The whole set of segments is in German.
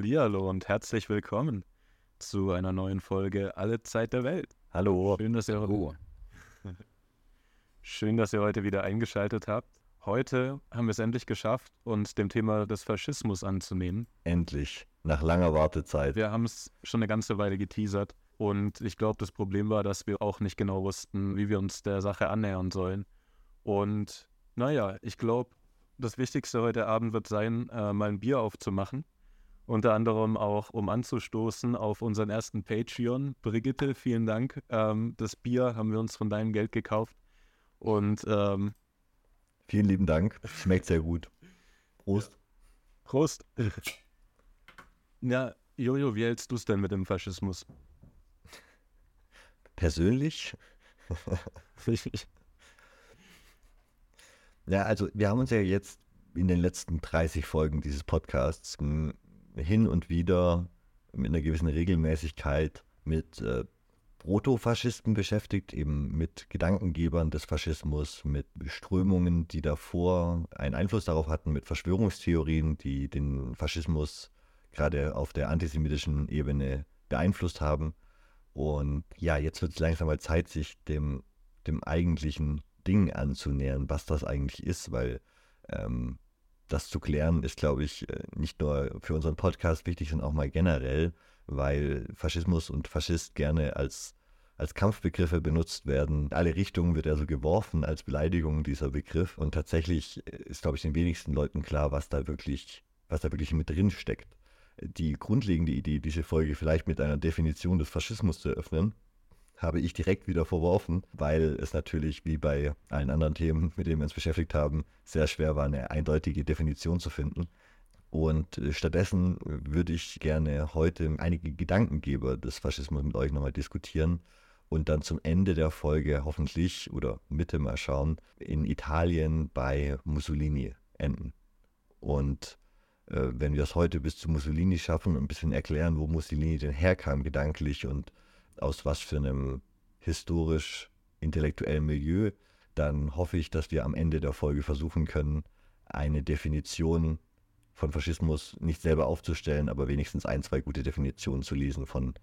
Hallihallo und herzlich willkommen zu einer neuen Folge Alle Zeit der Welt. Hallo. Schön, dass ihr, Hallo. Schön, dass ihr heute wieder eingeschaltet habt. Heute haben wir es endlich geschafft, uns dem Thema des Faschismus anzunehmen. Endlich. Nach langer Wartezeit. Wir haben es schon eine ganze Weile geteasert und ich glaube, das Problem war, dass wir auch nicht genau wussten, wie wir uns der Sache annähern sollen. Und naja, ich glaube, das Wichtigste heute Abend wird sein, äh, mal ein Bier aufzumachen. Unter anderem auch, um anzustoßen auf unseren ersten Patreon. Brigitte, vielen Dank. Ähm, das Bier haben wir uns von deinem Geld gekauft. Und ähm, Vielen lieben Dank. Schmeckt sehr gut. Prost. Prost. Ja, Jojo, wie hältst du es denn mit dem Faschismus? Persönlich? Ja, also wir haben uns ja jetzt in den letzten 30 Folgen dieses Podcasts m, hin und wieder mit einer gewissen Regelmäßigkeit mit äh, Protofaschisten beschäftigt, eben mit Gedankengebern des Faschismus, mit Strömungen, die davor einen Einfluss darauf hatten, mit Verschwörungstheorien, die den Faschismus gerade auf der antisemitischen Ebene beeinflusst haben. Und ja, jetzt wird es langsam mal Zeit, sich dem, dem eigentlichen Ding anzunähern, was das eigentlich ist, weil ähm, das zu klären ist, glaube ich, äh, nicht nur für unseren Podcast wichtig, sondern auch mal generell, weil Faschismus und Faschist gerne als, als Kampfbegriffe benutzt werden. In alle Richtungen wird er so geworfen als Beleidigung dieser Begriff. Und tatsächlich äh, ist, glaube ich, den wenigsten Leuten klar, was da wirklich, was da wirklich mit drin steckt. Die grundlegende Idee, diese Folge vielleicht mit einer Definition des Faschismus zu eröffnen, habe ich direkt wieder verworfen, weil es natürlich wie bei allen anderen Themen, mit denen wir uns beschäftigt haben, sehr schwer war, eine eindeutige Definition zu finden. Und äh, stattdessen würde ich gerne heute einige Gedankengeber des Faschismus mit euch nochmal diskutieren und dann zum Ende der Folge hoffentlich oder Mitte mal schauen, in Italien bei Mussolini enden. Und äh, wenn wir es heute bis zu Mussolini schaffen und ein bisschen erklären, wo Mussolini denn herkam gedanklich und aus was für einem historisch-intellektuellen Milieu, dann hoffe ich, dass wir am Ende der Folge versuchen können, eine Definition von Faschismus nicht selber aufzustellen, aber wenigstens ein, zwei gute Definitionen zu lesen von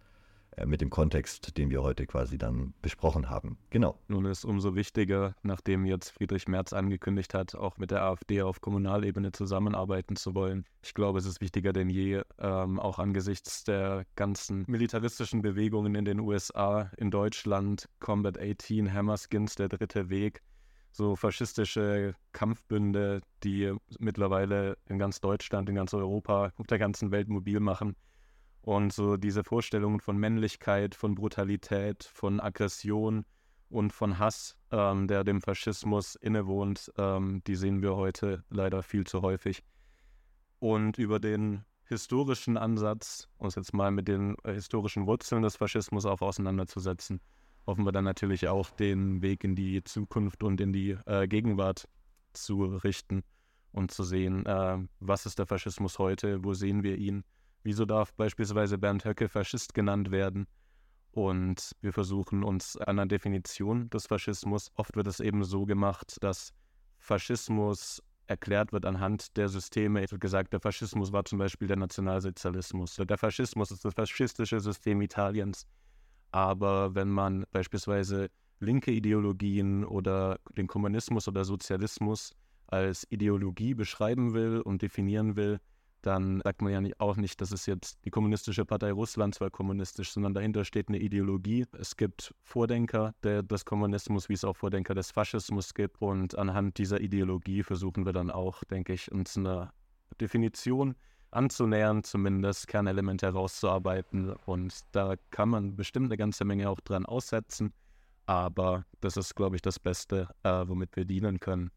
mit dem Kontext, den wir heute quasi dann besprochen haben. Genau. Nun ist umso wichtiger, nachdem jetzt Friedrich Merz angekündigt hat, auch mit der AfD auf Kommunalebene zusammenarbeiten zu wollen. Ich glaube, es ist wichtiger denn je, ähm, auch angesichts der ganzen militaristischen Bewegungen in den USA, in Deutschland, Combat 18, Hammerskins, der dritte Weg, so faschistische Kampfbünde, die mittlerweile in ganz Deutschland, in ganz Europa, auf der ganzen Welt mobil machen. Und so diese Vorstellungen von Männlichkeit, von Brutalität, von Aggression und von Hass, ähm, der dem Faschismus innewohnt, ähm, die sehen wir heute leider viel zu häufig. Und über den historischen Ansatz, uns jetzt mal mit den äh, historischen Wurzeln des Faschismus auch auseinanderzusetzen, hoffen wir dann natürlich auch den Weg in die Zukunft und in die äh, Gegenwart zu richten und zu sehen, äh, was ist der Faschismus heute, wo sehen wir ihn, wieso darf beispielsweise Bernd Höcke Faschist genannt werden. Und wir versuchen uns einer Definition des Faschismus. Oft wird es eben so gemacht, dass Faschismus erklärt wird anhand der Systeme. Es wird gesagt, der Faschismus war zum Beispiel der Nationalsozialismus. Der Faschismus ist das faschistische System Italiens. Aber wenn man beispielsweise linke Ideologien oder den Kommunismus oder Sozialismus als Ideologie beschreiben will und definieren will, dann sagt man ja auch nicht, dass es jetzt die kommunistische Partei Russlands war kommunistisch, sondern dahinter steht eine Ideologie. Es gibt Vordenker der, des Kommunismus, wie es auch Vordenker des Faschismus gibt. Und anhand dieser Ideologie versuchen wir dann auch, denke ich, uns eine Definition anzunähern, zumindest Kernelemente herauszuarbeiten. Und da kann man bestimmt eine ganze Menge auch dran aussetzen. Aber das ist, glaube ich, das Beste, äh, womit wir dienen können.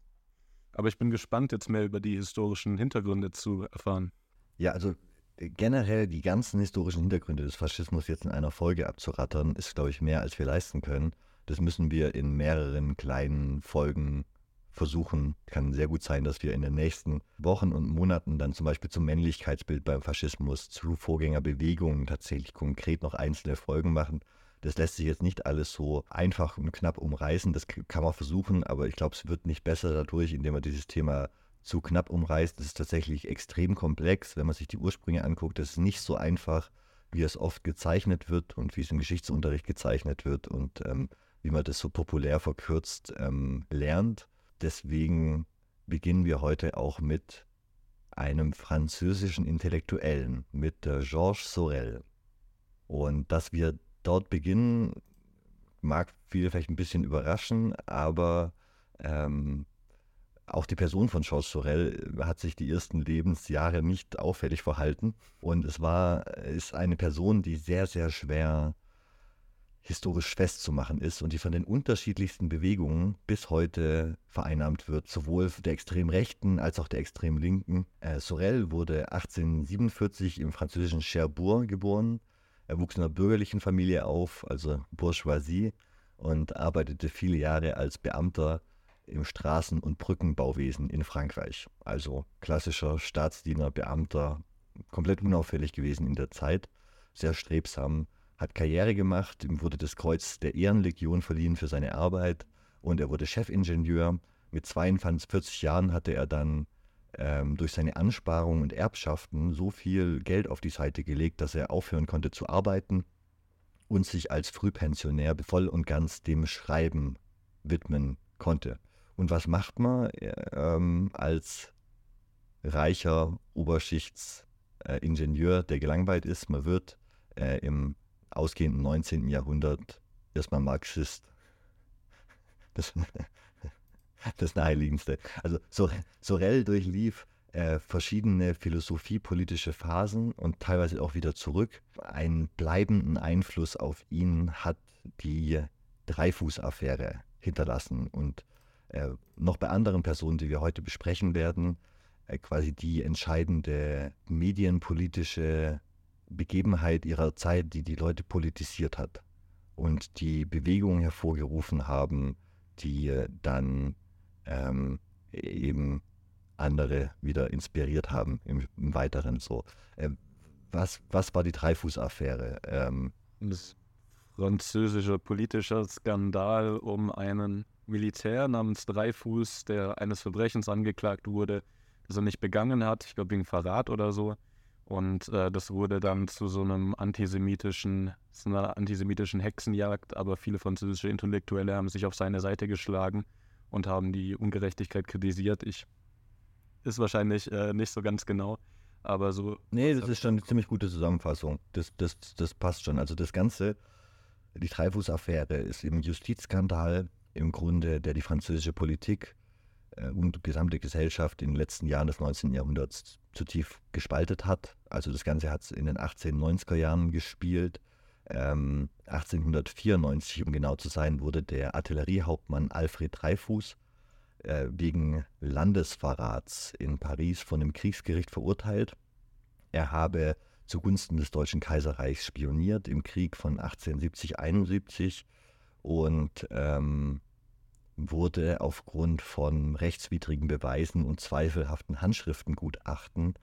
Aber ich bin gespannt, jetzt mehr über die historischen Hintergründe zu erfahren. Ja, also äh, generell die ganzen historischen Hintergründe des Faschismus jetzt in einer Folge abzurattern, ist, glaube ich, mehr als wir leisten können. Das müssen wir in mehreren kleinen Folgen versuchen. Kann sehr gut sein, dass wir in den nächsten Wochen und Monaten dann zum Beispiel zum Männlichkeitsbild beim Faschismus, zu Vorgängerbewegungen tatsächlich konkret noch einzelne Folgen machen. Das lässt sich jetzt nicht alles so einfach und knapp umreißen. Das kann man versuchen, aber ich glaube, es wird nicht besser dadurch, indem man dieses Thema zu knapp umreißt. Es ist tatsächlich extrem komplex, wenn man sich die Ursprünge anguckt. Es ist nicht so einfach, wie es oft gezeichnet wird und wie es im Geschichtsunterricht gezeichnet wird und ähm, wie man das so populär verkürzt ähm, lernt. Deswegen beginnen wir heute auch mit einem französischen Intellektuellen, mit äh, Georges Sorel. Und dass wir dort beginnen, mag viele vielleicht ein bisschen überraschen, aber ähm, auch die Person von Georges Sorel hat sich die ersten Lebensjahre nicht auffällig verhalten. Und es war, ist eine Person, die sehr, sehr schwer historisch festzumachen ist und die von den unterschiedlichsten Bewegungen bis heute vereinnahmt wird, sowohl der extrem rechten als auch der extrem linken. Äh, Sorel wurde 1847 im französischen Cherbourg geboren. Er wuchs in einer bürgerlichen Familie auf, also Bourgeoisie, und arbeitete viele Jahre als Beamter im Straßen- und Brückenbauwesen in Frankreich. Also klassischer Staatsdiener, Beamter, komplett unauffällig gewesen in der Zeit, sehr strebsam, hat Karriere gemacht, ihm wurde das Kreuz der Ehrenlegion verliehen für seine Arbeit und er wurde Chefingenieur. Mit 42 Jahren hatte er dann ähm, durch seine Ansparungen und Erbschaften so viel Geld auf die Seite gelegt, dass er aufhören konnte zu arbeiten und sich als Frühpensionär voll und ganz dem Schreiben widmen konnte. Und was macht man ähm, als reicher Oberschichtsingenieur, äh, der gelangweilt ist? Man wird äh, im ausgehenden 19. Jahrhundert erstmal Marxist. Das, das Naheliegendste. Also Sorel durchlief äh, verschiedene philosophiepolitische Phasen und teilweise auch wieder zurück. Einen bleibenden Einfluss auf ihn hat die Dreifuß-Affäre hinterlassen und noch bei anderen Personen, die wir heute besprechen werden, äh, quasi die entscheidende medienpolitische Begebenheit ihrer Zeit, die die Leute politisiert hat und die Bewegungen hervorgerufen haben, die dann ähm, eben andere wieder inspiriert haben im, im Weiteren so. Äh, was, was war die Dreifuß-Affäre? Ähm, das französische politischer Skandal um einen Militär namens Dreifuß, der eines Verbrechens angeklagt wurde, das er nicht begangen hat, ich glaube wegen Verrat oder so. Und äh, das wurde dann zu so einem antisemitischen, zu einer antisemitischen Hexenjagd, aber viele französische Intellektuelle haben sich auf seine Seite geschlagen und haben die Ungerechtigkeit kritisiert. Ich ist wahrscheinlich äh, nicht so ganz genau, aber so. Nee, das ist schon eine ziemlich gute Zusammenfassung. Das, das, das passt schon. Also das Ganze, die Dreifuß-Affäre ist eben Justizskandal im Grunde, der die französische Politik äh, und die gesamte Gesellschaft in den letzten Jahren des 19. Jahrhunderts zu tief gespaltet hat. Also das Ganze hat es in den 1890er Jahren gespielt. Ähm, 1894, um genau zu sein, wurde der Artilleriehauptmann Alfred Dreyfus äh, wegen Landesverrats in Paris von einem Kriegsgericht verurteilt. Er habe zugunsten des Deutschen Kaiserreichs spioniert im Krieg von 1870-71 und ähm, wurde aufgrund von rechtswidrigen Beweisen und zweifelhaften Handschriftengutachten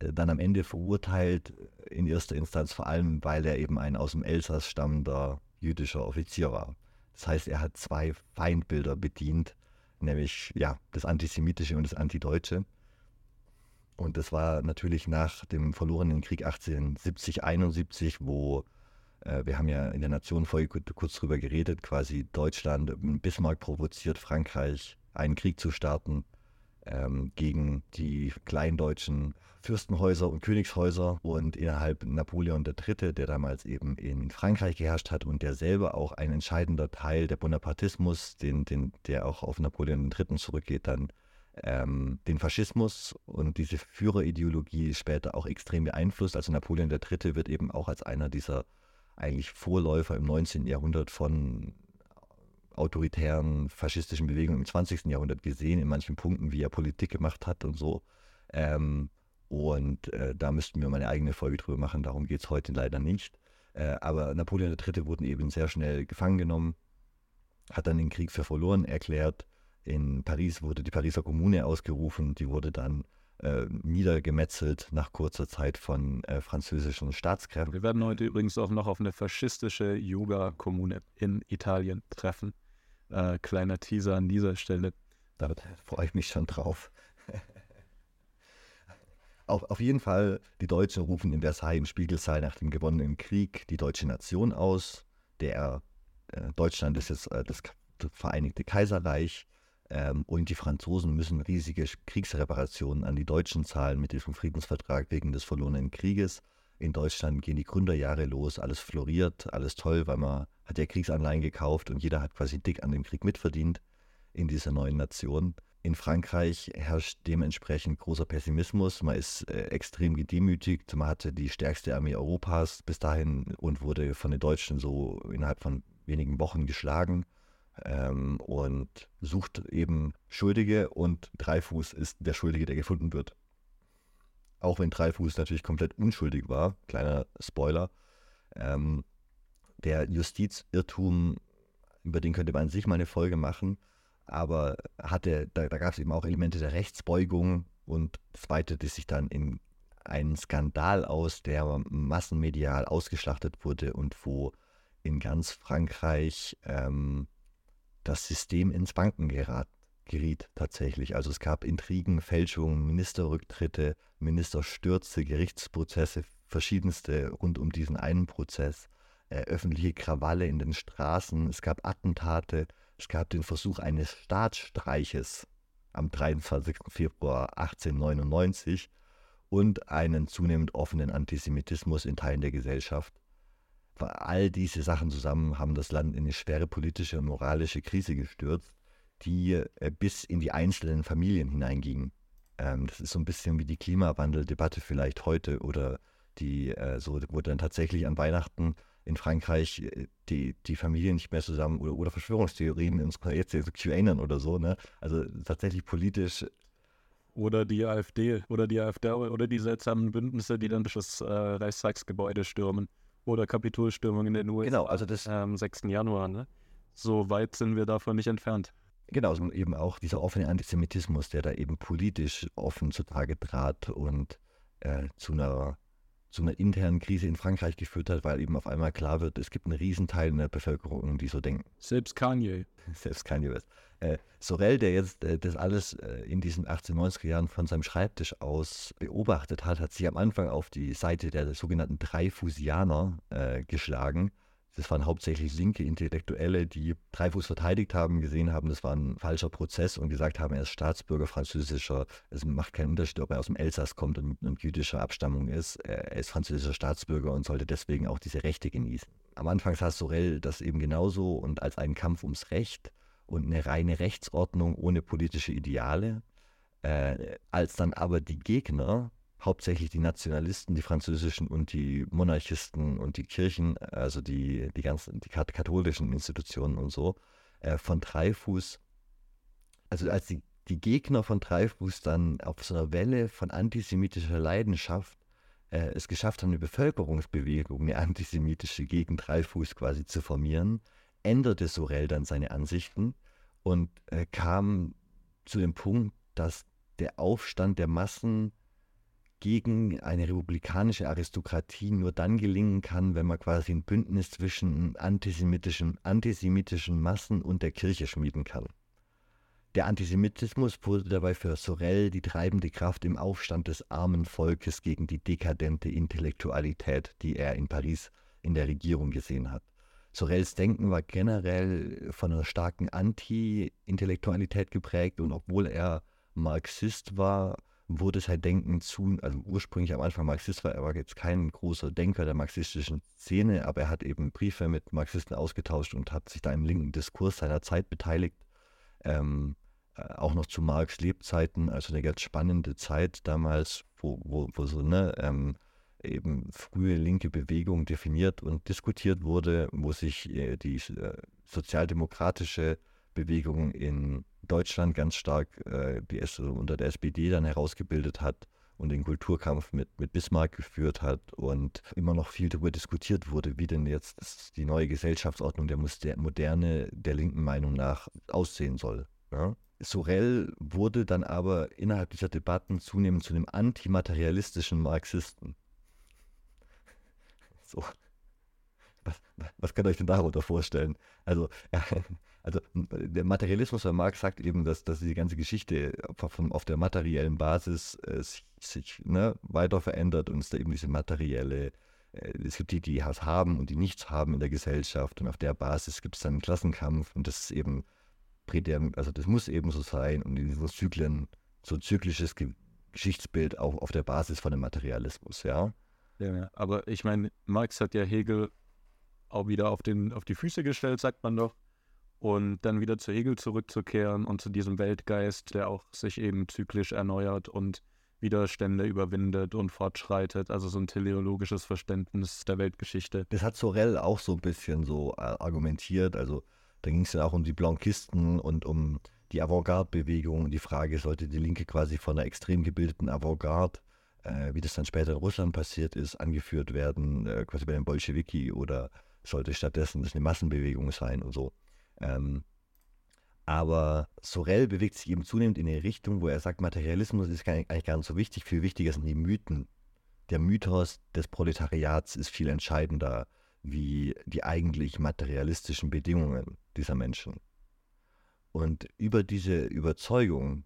äh, dann am Ende verurteilt, äh, in erster Instanz vor allem, weil er eben ein aus dem Elsass stammender jüdischer Offizier war. Das heißt, er hat zwei Feindbilder bedient, nämlich ja, das Antisemitische und das Antideutsche. Und das war natürlich nach dem verlorenen Krieg 1870-71, wo äh, wir haben ja in der Nationenfolge kurz drüber geredet, quasi Deutschland, Bismarck provoziert Frankreich, einen Krieg zu starten ähm, gegen die kleindeutschen Fürstenhäuser und Königshäuser und innerhalb Napoleon III., der damals eben in Frankreich geherrscht hat und der selber auch ein entscheidender Teil der Bonapartismus, den, den, der auch auf Napoleon III. zurückgeht, dann ähm, den Faschismus und diese Führerideologie später auch extrem beeinflusst. Also Napoleon III. wird eben auch als einer dieser eigentlich Vorläufer im 19. Jahrhundert von autoritären faschistischen Bewegungen im 20. Jahrhundert gesehen, in manchen Punkten, wie er Politik gemacht hat und so. Ähm, und äh, da müssten wir mal eine eigene Folge drüber machen, darum geht es heute leider nicht. Äh, aber Napoleon III. wurde eben sehr schnell gefangen genommen, hat dann den Krieg für verloren erklärt. In Paris wurde die Pariser Kommune ausgerufen, die wurde dann äh, niedergemetzelt nach kurzer Zeit von äh, französischen Staatskräften. Wir werden heute übrigens auch noch auf eine faschistische Yoga-Kommune in Italien treffen. Äh, kleiner Teaser an dieser Stelle. Da freue ich mich schon drauf. Auf, auf jeden Fall, die Deutschen rufen in Versailles im Spiegelsaal nach dem gewonnenen Krieg die deutsche Nation aus. Der äh, Deutschland ist jetzt äh, das, das, Vereinigte Kaiserreich. Ähm, und die Franzosen müssen riesige Kriegsreparationen an die Deutschen zahlen mit diesem Friedensvertrag wegen des verlorenen Krieges. In Deutschland gehen die Gründerjahre los, alles floriert, alles toll, weil man hat ja Kriegsanleihen gekauft und jeder hat quasi dick an dem Krieg mitverdient in dieser neuen Nation. In Frankreich herrscht dementsprechend großer Pessimismus. Man ist äh, extrem gedemütigt. Man hatte die stärkste Armee Europas bis dahin und wurde von den Deutschen so innerhalb von wenigen Wochen geschlagen ähm, und sucht eben Schuldige und Dreifuß ist der Schuldige, der gefunden wird. Auch wenn Dreifuß natürlich komplett unschuldig war, kleiner Spoiler. Ähm, der Justizirrtum, über den könnte man an sich mal eine Folge machen aber hatte, da, da gab es eben auch Elemente der Rechtsbeugung und es weitete sich dann in einen Skandal aus, der massenmedial ausgeschlachtet wurde und wo in ganz Frankreich ähm, das System ins Banken gerat, geriet tatsächlich. Also es gab Intrigen, Fälschungen, Ministerrücktritte, Ministerstürze, Gerichtsprozesse, verschiedenste rund um diesen einen Prozess, äh, öffentliche Krawalle in den Straßen, es gab Attentate, es gab den Versuch eines Staatsstreiches am 23. Februar 1899 und einen zunehmend offenen Antisemitismus in Teilen der Gesellschaft. All diese Sachen zusammen haben das Land in eine schwere politische und moralische Krise gestürzt, die äh, bis in die einzelnen Familien hineinging. Ähm, das ist so ein bisschen wie die Klimawandeldebatte vielleicht heute oder die, äh, so, wo dann tatsächlich an Weihnachten in Frankreich äh, die, die Familien nicht mehr zusammen oder, oder Verschwörungstheorien in unserer jetzt so QAnon oder so, ne? Also tatsächlich politisch. Oder die AfD oder die AfD oder die seltsamen Bündnisse, die dann das äh, Reichstagsgebäude stürmen. Oder Kapitolstürmung in den USA genau, also das, am 6. Januar, ne? So weit sind wir davon nicht entfernt. Genau, eben auch dieser offene Antisemitismus, der da eben politisch offen zutage trat und äh, zu einer zu einer internen Krise in Frankreich geführt hat, weil eben auf einmal klar wird, es gibt einen Riesenteil in der Bevölkerung, die so denken. Selbst Kanye. Selbst Kanye West. Äh, Sorel, der jetzt äh, das alles äh, in diesen 1890er Jahren von seinem Schreibtisch aus beobachtet hat, hat sich am Anfang auf die Seite der sogenannten Dreifusianer äh, geschlagen das waren hauptsächlich linke Intellektuelle, die Dreifuß verteidigt haben, gesehen haben, das war ein falscher Prozess und gesagt haben, er ist Staatsbürger französischer. Es macht keinen Unterschied, ob er aus dem Elsass kommt und, und jüdischer Abstammung ist. Er ist französischer Staatsbürger und sollte deswegen auch diese Rechte genießen. Am Anfang sah Sorel das eben genauso und als einen Kampf ums Recht und eine reine Rechtsordnung ohne politische Ideale. Äh, als dann aber die Gegner hauptsächlich die Nationalisten, die französischen und die Monarchisten und die Kirchen, also die, die ganzen, die katholischen Institutionen und so, äh, von Dreifuß, also als die, die Gegner von Dreifuß dann auf so einer Welle von antisemitischer Leidenschaft äh, es geschafft haben, eine Bevölkerungsbewegung, eine antisemitische gegen Dreifuß quasi zu formieren, änderte Sorel dann seine Ansichten und äh, kam zu dem Punkt, dass der Aufstand der Massen gegen eine republikanische Aristokratie nur dann gelingen kann, wenn man quasi ein Bündnis zwischen antisemitischen, antisemitischen Massen und der Kirche schmieden kann. Der Antisemitismus wurde dabei für Sorel die treibende Kraft im Aufstand des armen Volkes gegen die dekadente Intellektualität, die er in Paris in der Regierung gesehen hat. Sorels Denken war generell von einer starken Anti-Intellektualität geprägt und obwohl er Marxist war, wurde sein Denken zu, also ursprünglich am Anfang Marxist war, er war jetzt kein großer Denker der marxistischen Szene, aber er hat eben Briefe mit Marxisten ausgetauscht und hat sich da im linken Diskurs seiner Zeit beteiligt. Ähm, äh, auch noch zu Marx Lebzeiten, also eine ganz spannende Zeit damals, wo, wo, wo so ne, ähm, eben frühe linke Bewegung definiert und diskutiert wurde, wo sich äh, die äh, sozialdemokratische Bewegung in Deutschland ganz stark äh, die unter der SPD dann herausgebildet hat und den Kulturkampf mit, mit Bismarck geführt hat und immer noch viel darüber diskutiert wurde, wie denn jetzt die neue Gesellschaftsordnung der Moderne der linken Meinung nach aussehen soll. Ja? Sorel wurde dann aber innerhalb dieser Debatten zunehmend zu einem antimaterialistischen Marxisten. So. was, was könnt ihr euch denn darunter vorstellen? Also, ja, also der Materialismus von Marx sagt eben, dass, dass die ganze Geschichte auf der materiellen Basis äh, sich, sich ne, weiter verändert und es da eben diese materielle, äh, es gibt die, die was haben und die nichts haben in der Gesellschaft und auf der Basis gibt es dann einen Klassenkampf und das ist eben, also das muss eben so sein und in diesen Zyklen, so zyklisches Ge Geschichtsbild auch auf der Basis von dem Materialismus, ja. Ja, aber ich meine, Marx hat ja Hegel auch wieder auf, den, auf die Füße gestellt, sagt man doch. Und dann wieder zu Hegel zurückzukehren und zu diesem Weltgeist, der auch sich eben zyklisch erneuert und Widerstände überwindet und fortschreitet. Also so ein teleologisches Verständnis der Weltgeschichte. Das hat Sorel auch so ein bisschen so äh, argumentiert. Also da ging es ja auch um die Blankisten und um die Avantgarde-Bewegung. Die Frage, sollte die Linke quasi von einer extrem gebildeten Avantgarde äh, wie das dann später in Russland passiert ist, angeführt werden, äh, quasi bei den Bolschewiki oder sollte stattdessen das eine Massenbewegung sein und so. Ähm, aber Sorel bewegt sich eben zunehmend in eine Richtung, wo er sagt, Materialismus ist eigentlich gar nicht so wichtig, viel wichtiger sind die Mythen. Der Mythos des Proletariats ist viel entscheidender wie die eigentlich materialistischen Bedingungen dieser Menschen. Und über diese Überzeugung,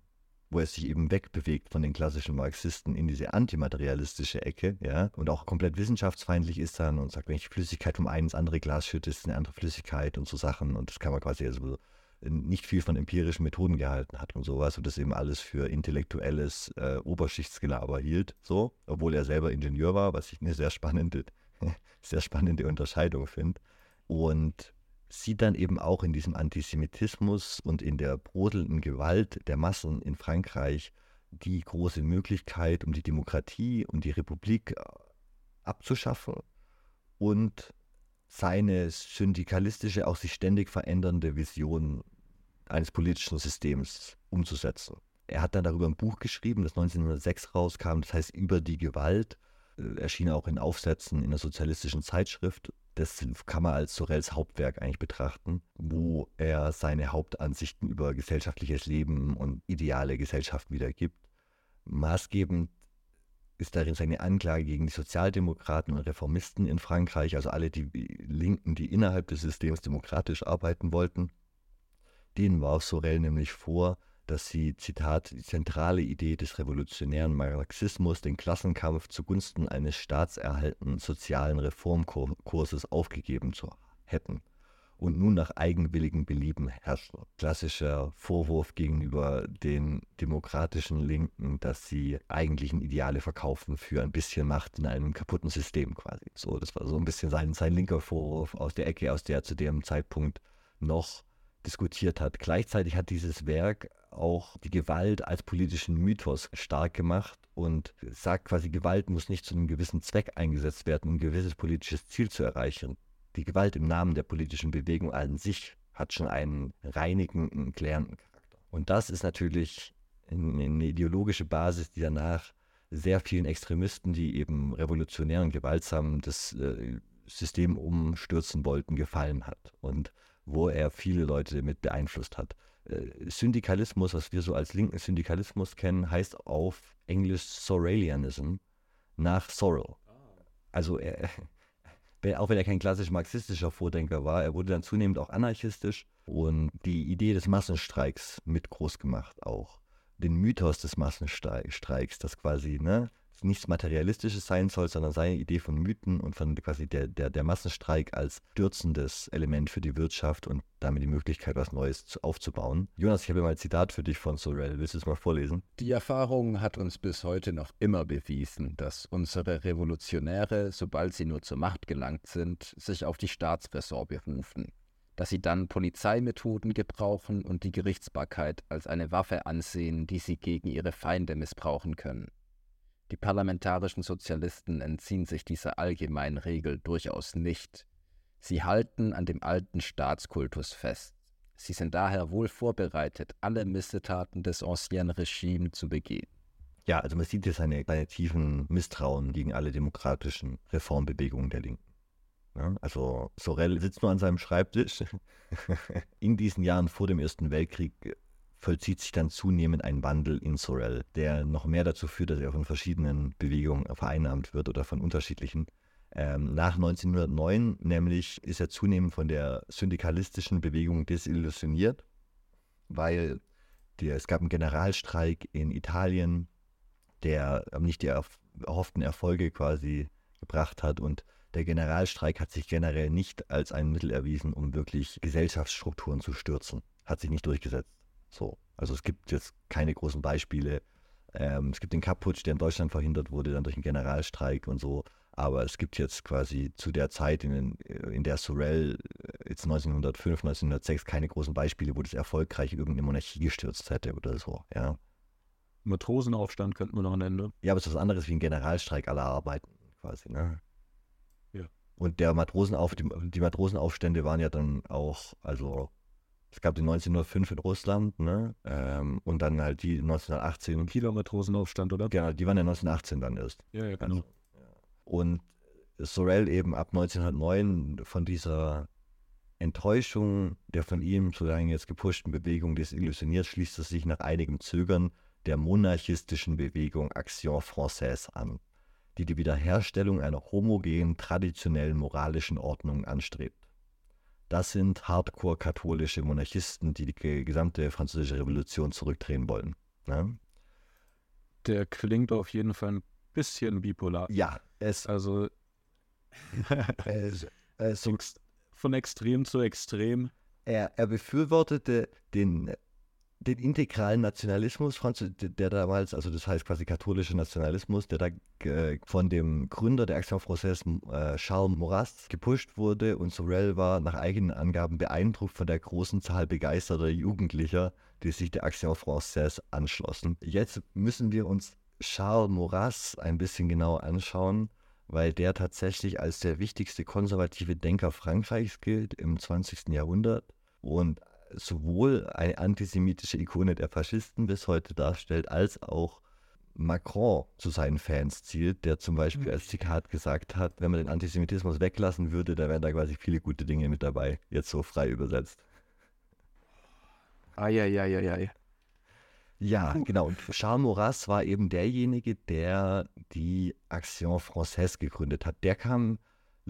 wo er sich eben wegbewegt von den klassischen Marxisten in diese antimaterialistische Ecke, ja, und auch komplett wissenschaftsfeindlich ist dann und sagt, wenn ich Flüssigkeit vom einen ins andere Glas schütte, ist eine andere Flüssigkeit und so Sachen und das kann man quasi also nicht viel von empirischen Methoden gehalten hat und sowas und das eben alles für intellektuelles äh, Oberschichtsgelaber hielt, so, obwohl er selber Ingenieur war, was ich eine sehr spannende, sehr spannende Unterscheidung finde. Und sieht dann eben auch in diesem Antisemitismus und in der brodelnden Gewalt der Massen in Frankreich die große Möglichkeit, um die Demokratie und die Republik äh, abzuschaffen und seine syndikalistische, auch sich ständig verändernde Vision eines politischen Systems umzusetzen. Er hat dann darüber ein Buch geschrieben, das 1906 rauskam, das heißt Über die Gewalt, äh, erschien auch in Aufsätzen in der sozialistischen Zeitschrift das kann man als Sorels Hauptwerk eigentlich betrachten, wo er seine Hauptansichten über gesellschaftliches Leben und ideale Gesellschaft wiedergibt. Maßgebend ist darin seine Anklage gegen die Sozialdemokraten und Reformisten in Frankreich, also alle die Linken, die innerhalb des Systems demokratisch arbeiten wollten. Denen warf Sorel nämlich vor, dass sie, Zitat, die zentrale Idee des revolutionären Marxismus, den Klassenkampf zugunsten eines staatserhaltenden sozialen Reformkurses aufgegeben zu hätten und nun nach eigenwilligem Belieben herrschen. Klassischer Vorwurf gegenüber den demokratischen Linken, dass sie eigentlichen Ideale verkaufen für ein bisschen Macht in einem kaputten System quasi. So, das war so ein bisschen sein, sein linker Vorwurf aus der Ecke, aus der er zu dem Zeitpunkt noch diskutiert hat. Gleichzeitig hat dieses Werk auch die Gewalt als politischen Mythos stark gemacht und sagt quasi, Gewalt muss nicht zu einem gewissen Zweck eingesetzt werden, um ein gewisses politisches Ziel zu erreichen. Die Gewalt im Namen der politischen Bewegung an sich hat schon einen reinigenden, klärenden Charakter. Und das ist natürlich eine ideologische Basis, die danach sehr vielen Extremisten, die eben revolutionär und gewaltsam das äh, System umstürzen wollten, gefallen hat und wo er viele Leute mit beeinflusst hat. Äh, Syndikalismus, was wir so als linken Syndikalismus kennen, heißt auf Englisch Sorelianism nach Sorrel. Ah. Also er, auch wenn er kein klassisch marxistischer Vordenker war, er wurde dann zunehmend auch anarchistisch und die Idee des Massenstreiks mit groß gemacht auch. Den Mythos des Massenstreiks, das quasi, ne, nichts Materialistisches sein soll, sondern seine Idee von Mythen und von quasi der, der, der Massenstreik als stürzendes Element für die Wirtschaft und damit die Möglichkeit, was Neues zu, aufzubauen. Jonas, ich habe mal ein Zitat für dich von Sorel. Willst du es mal vorlesen? Die Erfahrung hat uns bis heute noch immer bewiesen, dass unsere Revolutionäre, sobald sie nur zur Macht gelangt sind, sich auf die Staatsräson berufen dass sie dann Polizeimethoden gebrauchen und die Gerichtsbarkeit als eine Waffe ansehen, die sie gegen ihre Feinde missbrauchen können. Die parlamentarischen Sozialisten entziehen sich dieser allgemeinen Regel durchaus nicht. Sie halten an dem alten Staatskultus fest. Sie sind daher wohl vorbereitet, alle Missetaten des Ancien Regime zu begehen. Ja, also man sieht hier seine, tiefen Misstrauen gegen alle demokratischen Reformbewegungen der Linken. Ja, also Sorel sitzt nur an seinem Schreibtisch. In diesen Jahren vor dem Ersten Weltkrieg vollzieht sich dann zunehmend ein Wandel in Sorel, der noch mehr dazu führt, dass er von verschiedenen Bewegungen vereinnahmt wird oder von unterschiedlichen. Ähm, nach 1909 nämlich ist er zunehmend von der syndikalistischen Bewegung desillusioniert, weil die, es gab einen Generalstreik in Italien, der nicht die erhofften Erfolge quasi gebracht hat und der Generalstreik hat sich generell nicht als ein Mittel erwiesen, um wirklich Gesellschaftsstrukturen zu stürzen. Hat sich nicht durchgesetzt. So. Also es gibt jetzt keine großen Beispiele. Ähm, es gibt den Kapputsch, der in Deutschland verhindert wurde, dann durch einen Generalstreik und so. Aber es gibt jetzt quasi zu der Zeit, in, in der Sorel äh, jetzt 1905, 1906 keine großen Beispiele, wo das erfolgreich irgendeine Monarchie gestürzt hätte oder so, ja. Matrosenaufstand könnten wir noch nennen. Ja, aber es ist was anderes wie ein Generalstreik aller Arbeiten quasi, ne? Und der Matrosenauf, die, die, Matrosenaufstände waren ja dann auch, also es gab den 1905 in Russland, ne? Ähm, und dann halt die 1918. Kieler Matrosenaufstand, oder? Genau, die waren ja 1918 dann erst. Ja, ja, genau. Also. Und Sorel eben ab 1909 von dieser Enttäuschung der von ihm so lange jetzt gepushten Bewegung desillusioniert, schließt er sich nach einigem Zögern der monarchistischen Bewegung Action Française an die die Wiederherstellung einer homogenen, traditionellen moralischen Ordnung anstrebt. Das sind hardcore-katholische Monarchisten, die die gesamte französische Revolution zurückdrehen wollen. Ne? Der klingt auf jeden Fall ein bisschen bipolar. Ja, es. Also. es, es, von extrem zu extrem. Er, er befürwortete den den integralen Nationalismus, der damals, also das heißt quasi katholischer Nationalismus, der da äh, von dem Gründer der Action Française, äh, Charles Maurras, gepusht wurde und Sorel war nach eigenen Angaben beeindruckt von der großen Zahl begeisterter Jugendlicher, die sich der Action Française anschlossen. Jetzt müssen wir uns Charles Maurras ein bisschen genauer anschauen, weil der tatsächlich als der wichtigste konservative Denker Frankreichs gilt im 20. Jahrhundert und sowohl eine antisemitische Ikone der Faschisten bis heute darstellt, als auch Macron zu seinen Fans zielt, der zum Beispiel mhm. als Zitat gesagt hat, wenn man den Antisemitismus weglassen würde, da wären da quasi viele gute Dinge mit dabei, jetzt so frei übersetzt. Eieieiei. Ja, genau. Und Charles Maurras war eben derjenige, der die Action Française gegründet hat. Der kam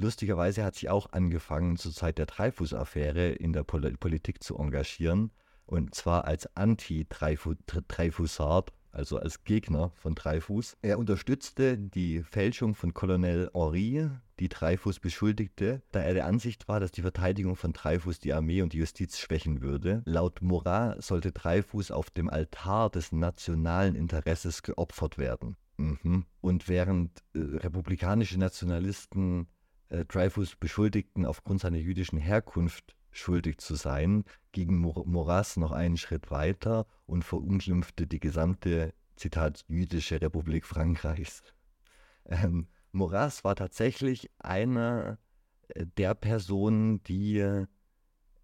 Lustigerweise hat sich auch angefangen, zur Zeit der Dreyfus-Affäre in der Pol Politik zu engagieren. Und zwar als Anti-Dreyfusard, also als Gegner von Dreyfus. Er unterstützte die Fälschung von Colonel Henri, die Dreyfus beschuldigte, da er der Ansicht war, dass die Verteidigung von Dreyfus die Armee und die Justiz schwächen würde. Laut Morat sollte Dreyfus auf dem Altar des nationalen Interesses geopfert werden. Mhm. Und während äh, republikanische Nationalisten äh, Dreyfus beschuldigten, aufgrund seiner jüdischen Herkunft schuldig zu sein, ging Moras noch einen Schritt weiter und verunglimpfte die gesamte, Zitat, jüdische Republik Frankreichs. Ähm, Maurras war tatsächlich einer äh, der Personen, die äh,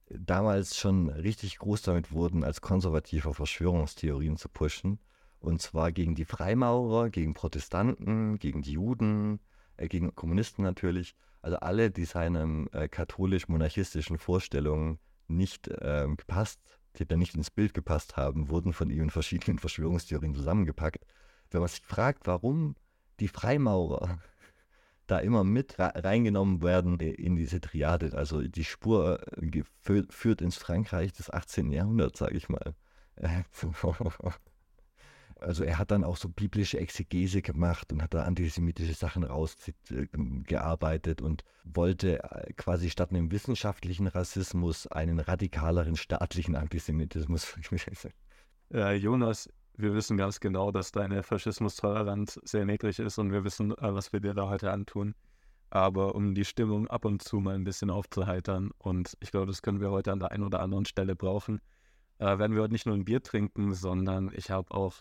damals schon richtig groß damit wurden, als konservative Verschwörungstheorien zu pushen. Und zwar gegen die Freimaurer, gegen Protestanten, gegen die Juden, äh, gegen Kommunisten natürlich also alle, die seinen äh, katholisch-monarchistischen Vorstellungen nicht ähm, gepasst, die da nicht ins Bild gepasst haben, wurden von ihm in verschiedenen Verschwörungstheorien zusammengepackt. Wenn man sich fragt, warum die Freimaurer da immer mit reingenommen werden in diese Triade, also die Spur äh, führt ins Frankreich des 18. Jahrhunderts, sage ich mal. Also er hat dann auch so biblische Exegese gemacht und hat da antisemitische Sachen rausgearbeitet und wollte äh, quasi statt einem wissenschaftlichen Rassismus einen radikaleren staatlichen Antisemitismus. Ja, Jonas, wir wissen ganz genau, dass deine Faschismustoleranz sehr niedrig ist und wir wissen, äh, was wir dir da heute antun. Aber um die Stimmung ab und zu mal ein bisschen aufzuheitern, und ich glaube, das können wir heute an der einen oder anderen Stelle brauchen, äh, werden wir heute nicht nur ein Bier trinken, sondern ich habe auch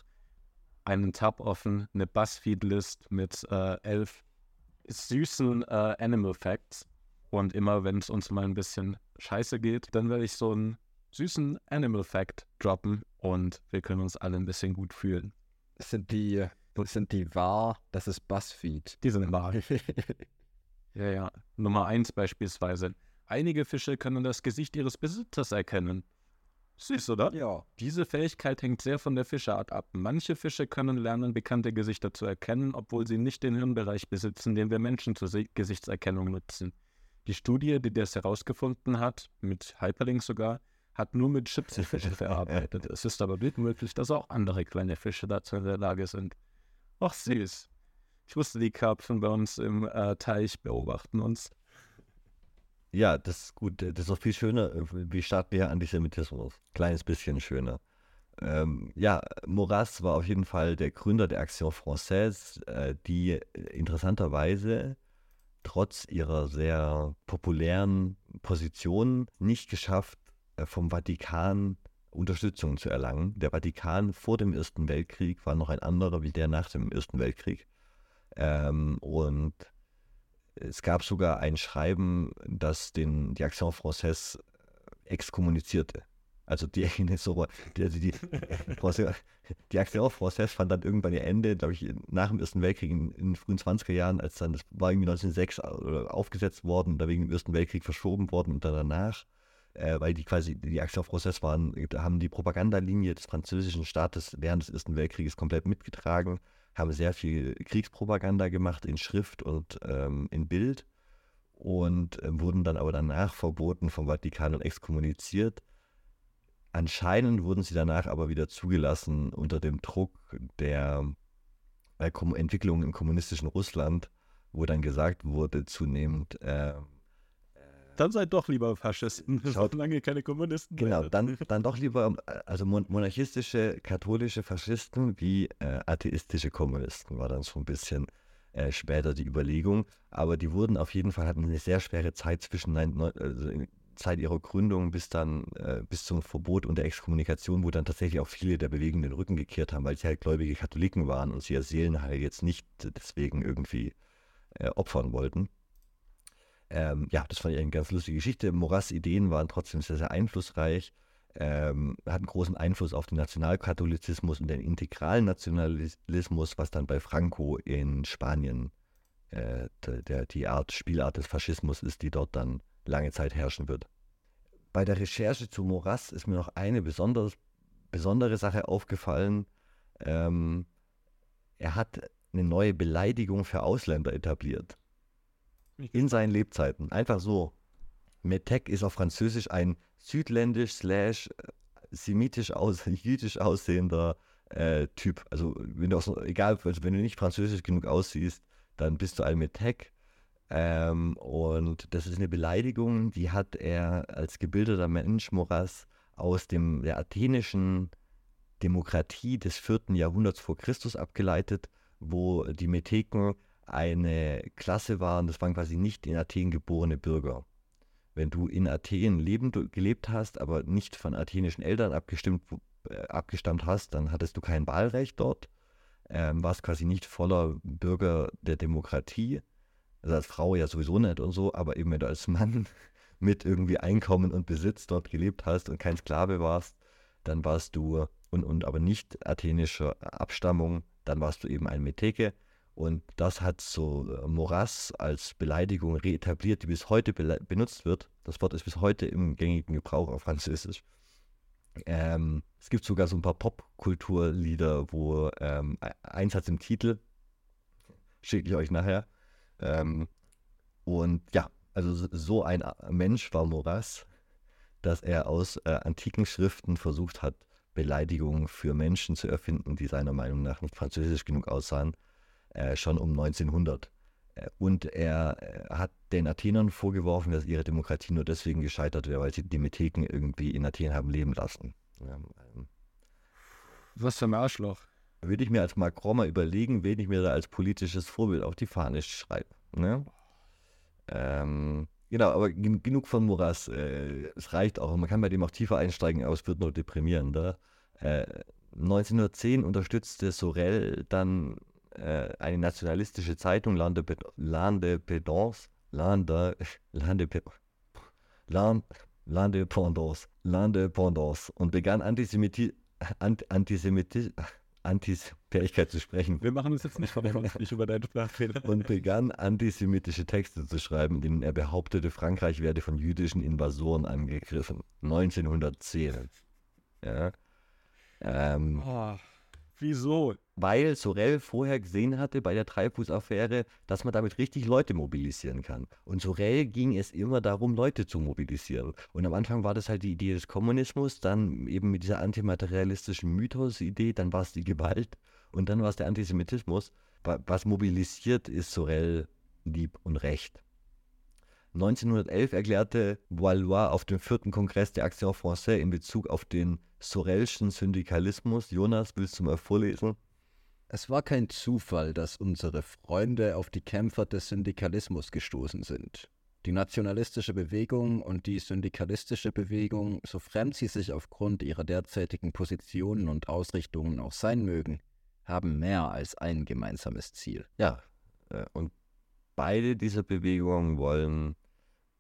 einen Tab offen, eine Buzzfeed-List mit äh, elf süßen äh, Animal Facts. Und immer, wenn es uns mal ein bisschen scheiße geht, dann werde ich so einen süßen Animal Fact droppen und wir können uns alle ein bisschen gut fühlen. Sind die, sind die wahr? Das ist Buzzfeed. Die sind wahr. ja, ja. Nummer eins beispielsweise. Einige Fische können das Gesicht ihres Besitzers erkennen. Süß, oder? Ja. Diese Fähigkeit hängt sehr von der Fischeart ab. Manche Fische können lernen, bekannte Gesichter zu erkennen, obwohl sie nicht den Hirnbereich besitzen, den wir Menschen zur Se- Gesichtserkennung nutzen. Die Studie, die das herausgefunden hat, mit Hyperlink sogar, hat nur mit Chipsy-Fische verarbeitet. Es ist aber gut möglich, dass auch andere kleine Fische dazu in der Lage sind. Ach, süß. Ich wusste, die Karpfen bei uns im äh, Teich beobachten uns. Ja, das ist gut. Das ist auch viel schöner, wie staatlicher Antisemitismus. Kleines bisschen schöner. Ähm, ja, Maurras war auf jeden Fall der Gründer der Action Française, äh, die äh, interessanterweise trotz ihrer sehr populären Position nicht geschafft, äh, vom Vatikan Unterstützung zu erlangen. Der Vatikan vor dem Ersten Weltkrieg war noch ein anderer wie der nach dem Ersten Weltkrieg. Ähm, und es gab sogar ein Schreiben, das den, die Action Française exkommunizierte. Also die, so, die, die, die, die Action Française fand dann irgendwann ihr Ende, glaube ich, nach dem Ersten Weltkrieg in, in den frühen 20er Jahren, als dann, das war irgendwie 1906 aufgesetzt worden, da wegen dem Ersten Weltkrieg verschoben worden und dann danach, äh, weil die quasi, die Action Française waren, haben die Propagandalinie des französischen Staates während des Ersten Weltkrieges komplett mitgetragen haben sehr viel Kriegspropaganda gemacht in Schrift und ähm, in Bild und äh, wurden dann aber danach verboten vom Vatikan und exkommuniziert. Anscheinend wurden sie danach aber wieder zugelassen unter dem Druck der äh, Entwicklung im kommunistischen Russland, wo dann gesagt wurde zunehmend, äh, Dann seid doch lieber Faschisten, Schaut- solange keine Kommunisten Genau, werdet. dann, dann doch lieber also mon monarchistische, katholische Faschisten wie äh, atheistische Kommunisten war dann so ein bisschen äh, später die Überlegung. Aber die wurden auf jeden Fall, hatten eine sehr schwere Zeit zwischen neun, also Zeit ihrer Gründung bis dann, äh, bis zum Verbot und der Exkommunikation, wo dann tatsächlich auch viele der Bewegung den Rücken gekehrt haben, weil sie halt gläubige Katholiken waren und sie ihr Seelenheil jetzt nicht deswegen irgendwie äh, opfern wollten. Ähm, ja, das fand ich eine ganz lustige Geschichte. Moras Ideen waren trotzdem sehr, sehr einflussreich, ähm, hatten großen Einfluss auf den Nationalkatholizismus und den integralen Nationalismus, was dann bei Franco in Spanien äh, der, die Art, Spielart des Faschismus ist, die dort dann lange Zeit herrschen wird. Bei der Recherche zu Moras ist mir noch eine besonders, besondere Sache aufgefallen. Ähm, er hat eine neue Beleidigung für Ausländer etabliert in seinen Lebzeiten. Einfach so. Metek ist auf Französisch ein südländisch slash äh, semitisch aus, jüdisch aussehender äh, Typ. Also wenn du so, egal, also wenn du nicht französisch genug aussiehst, dann bist du ein Metek. Ähm, und das ist eine Beleidigung, die hat er als gebildeter Mensch, Moras, aus dem, der athenischen Demokratie des 4. Jahrhunderts vor Christus abgeleitet, wo die Metheken eine Klasse waren, das waren quasi nicht in Athen geborene Bürger. Wenn du in Athen lebend, gelebt hast, aber nicht von athenischen Eltern abgestimmt, äh, abgestammt hast, dann hattest du kein Wahlrecht dort, ähm, warst quasi nicht voller Bürger der Demokratie, also als Frau ja sowieso nicht und so, aber eben wenn du als Mann mit irgendwie Einkommen und Besitz dort gelebt hast und kein Sklave warst, dann warst du, und, und aber nicht athenischer Abstammung, dann warst du eben ein Metheke. Und das hat so äh, Moras als Beleidigung reetabliert, die bis heute bele- benutzt wird. Das Wort ist bis heute im gängigen Gebrauch auf Französisch. Ähm, es gibt sogar so ein paar Popkulturlieder, wo ähm, e- eins im Titel, schicke ich euch nachher. Ähm, und ja, also so- ein A- Mensch war Moras, dass er aus äh, antiken Schriften versucht hat, Beleidigungen für Menschen zu erfinden, die seiner Meinung nach nicht französisch genug aussahen, äh, schon um 1900. Äh, Und er äh, hat den Athenern vorgeworfen, dass ihre Demokratie nur deswegen gescheitert wäre, weil sie die Metheken irgendwie in Athen haben leben lassen. Ähm, Was für ein Arschloch. würde ich mir als Macron mal überlegen, wen ich mir da als politisches Vorbild auf die Fahne schreibe. Ne? Ähm, genau, aber gen genug von Moras. Äh, es reicht auch. Man kann bei dem auch tiefer einsteigen, aber es wird nur deprimierender. Äh, 1910 unterstützte Sorel dann äh, eine nationalistische Zeitung, L'Indépendance, L'Inde, L'Indépendance, L'Indépendance, L'Indépendance und begann Antisemiti Ant Antisemiti Antisemitischkeit zu sprechen Wir machen uns jetzt nicht verantwortlich über deinen Sprachfehler. und begann antisemitische Texte zu schreiben, in denen er behauptete, Frankreich werde von jüdischen Invasoren angegriffen. 1910. Ja. Ähm, Oh, wieso? Weil Sorel vorher gesehen hatte bei der Treibhus-Affäre, dass man damit richtig Leute mobilisieren kann. Und Sorel ging es immer darum, Leute zu mobilisieren. Und am Anfang war das halt die Idee des Kommunismus, dann eben mit dieser antimaterialistischen Mythos-Idee, dann war es die Gewalt und dann war es der Antisemitismus. Wa- Was mobilisiert, ist Sorel lieb und recht. 1911 erklärte Valois auf dem vierten Kongress der Action Française in Bezug auf den Sorelschen Syndikalismus. Jonas, willst du mal vorlesen? Es war kein Zufall, dass unsere Freunde auf die Kämpfer des Syndikalismus gestoßen sind. Die nationalistische Bewegung und die syndikalistische Bewegung, so fremd sie sich aufgrund ihrer derzeitigen Positionen und Ausrichtungen auch sein mögen, haben mehr als ein gemeinsames Ziel. Ja, äh, und beide dieser Bewegungen wollen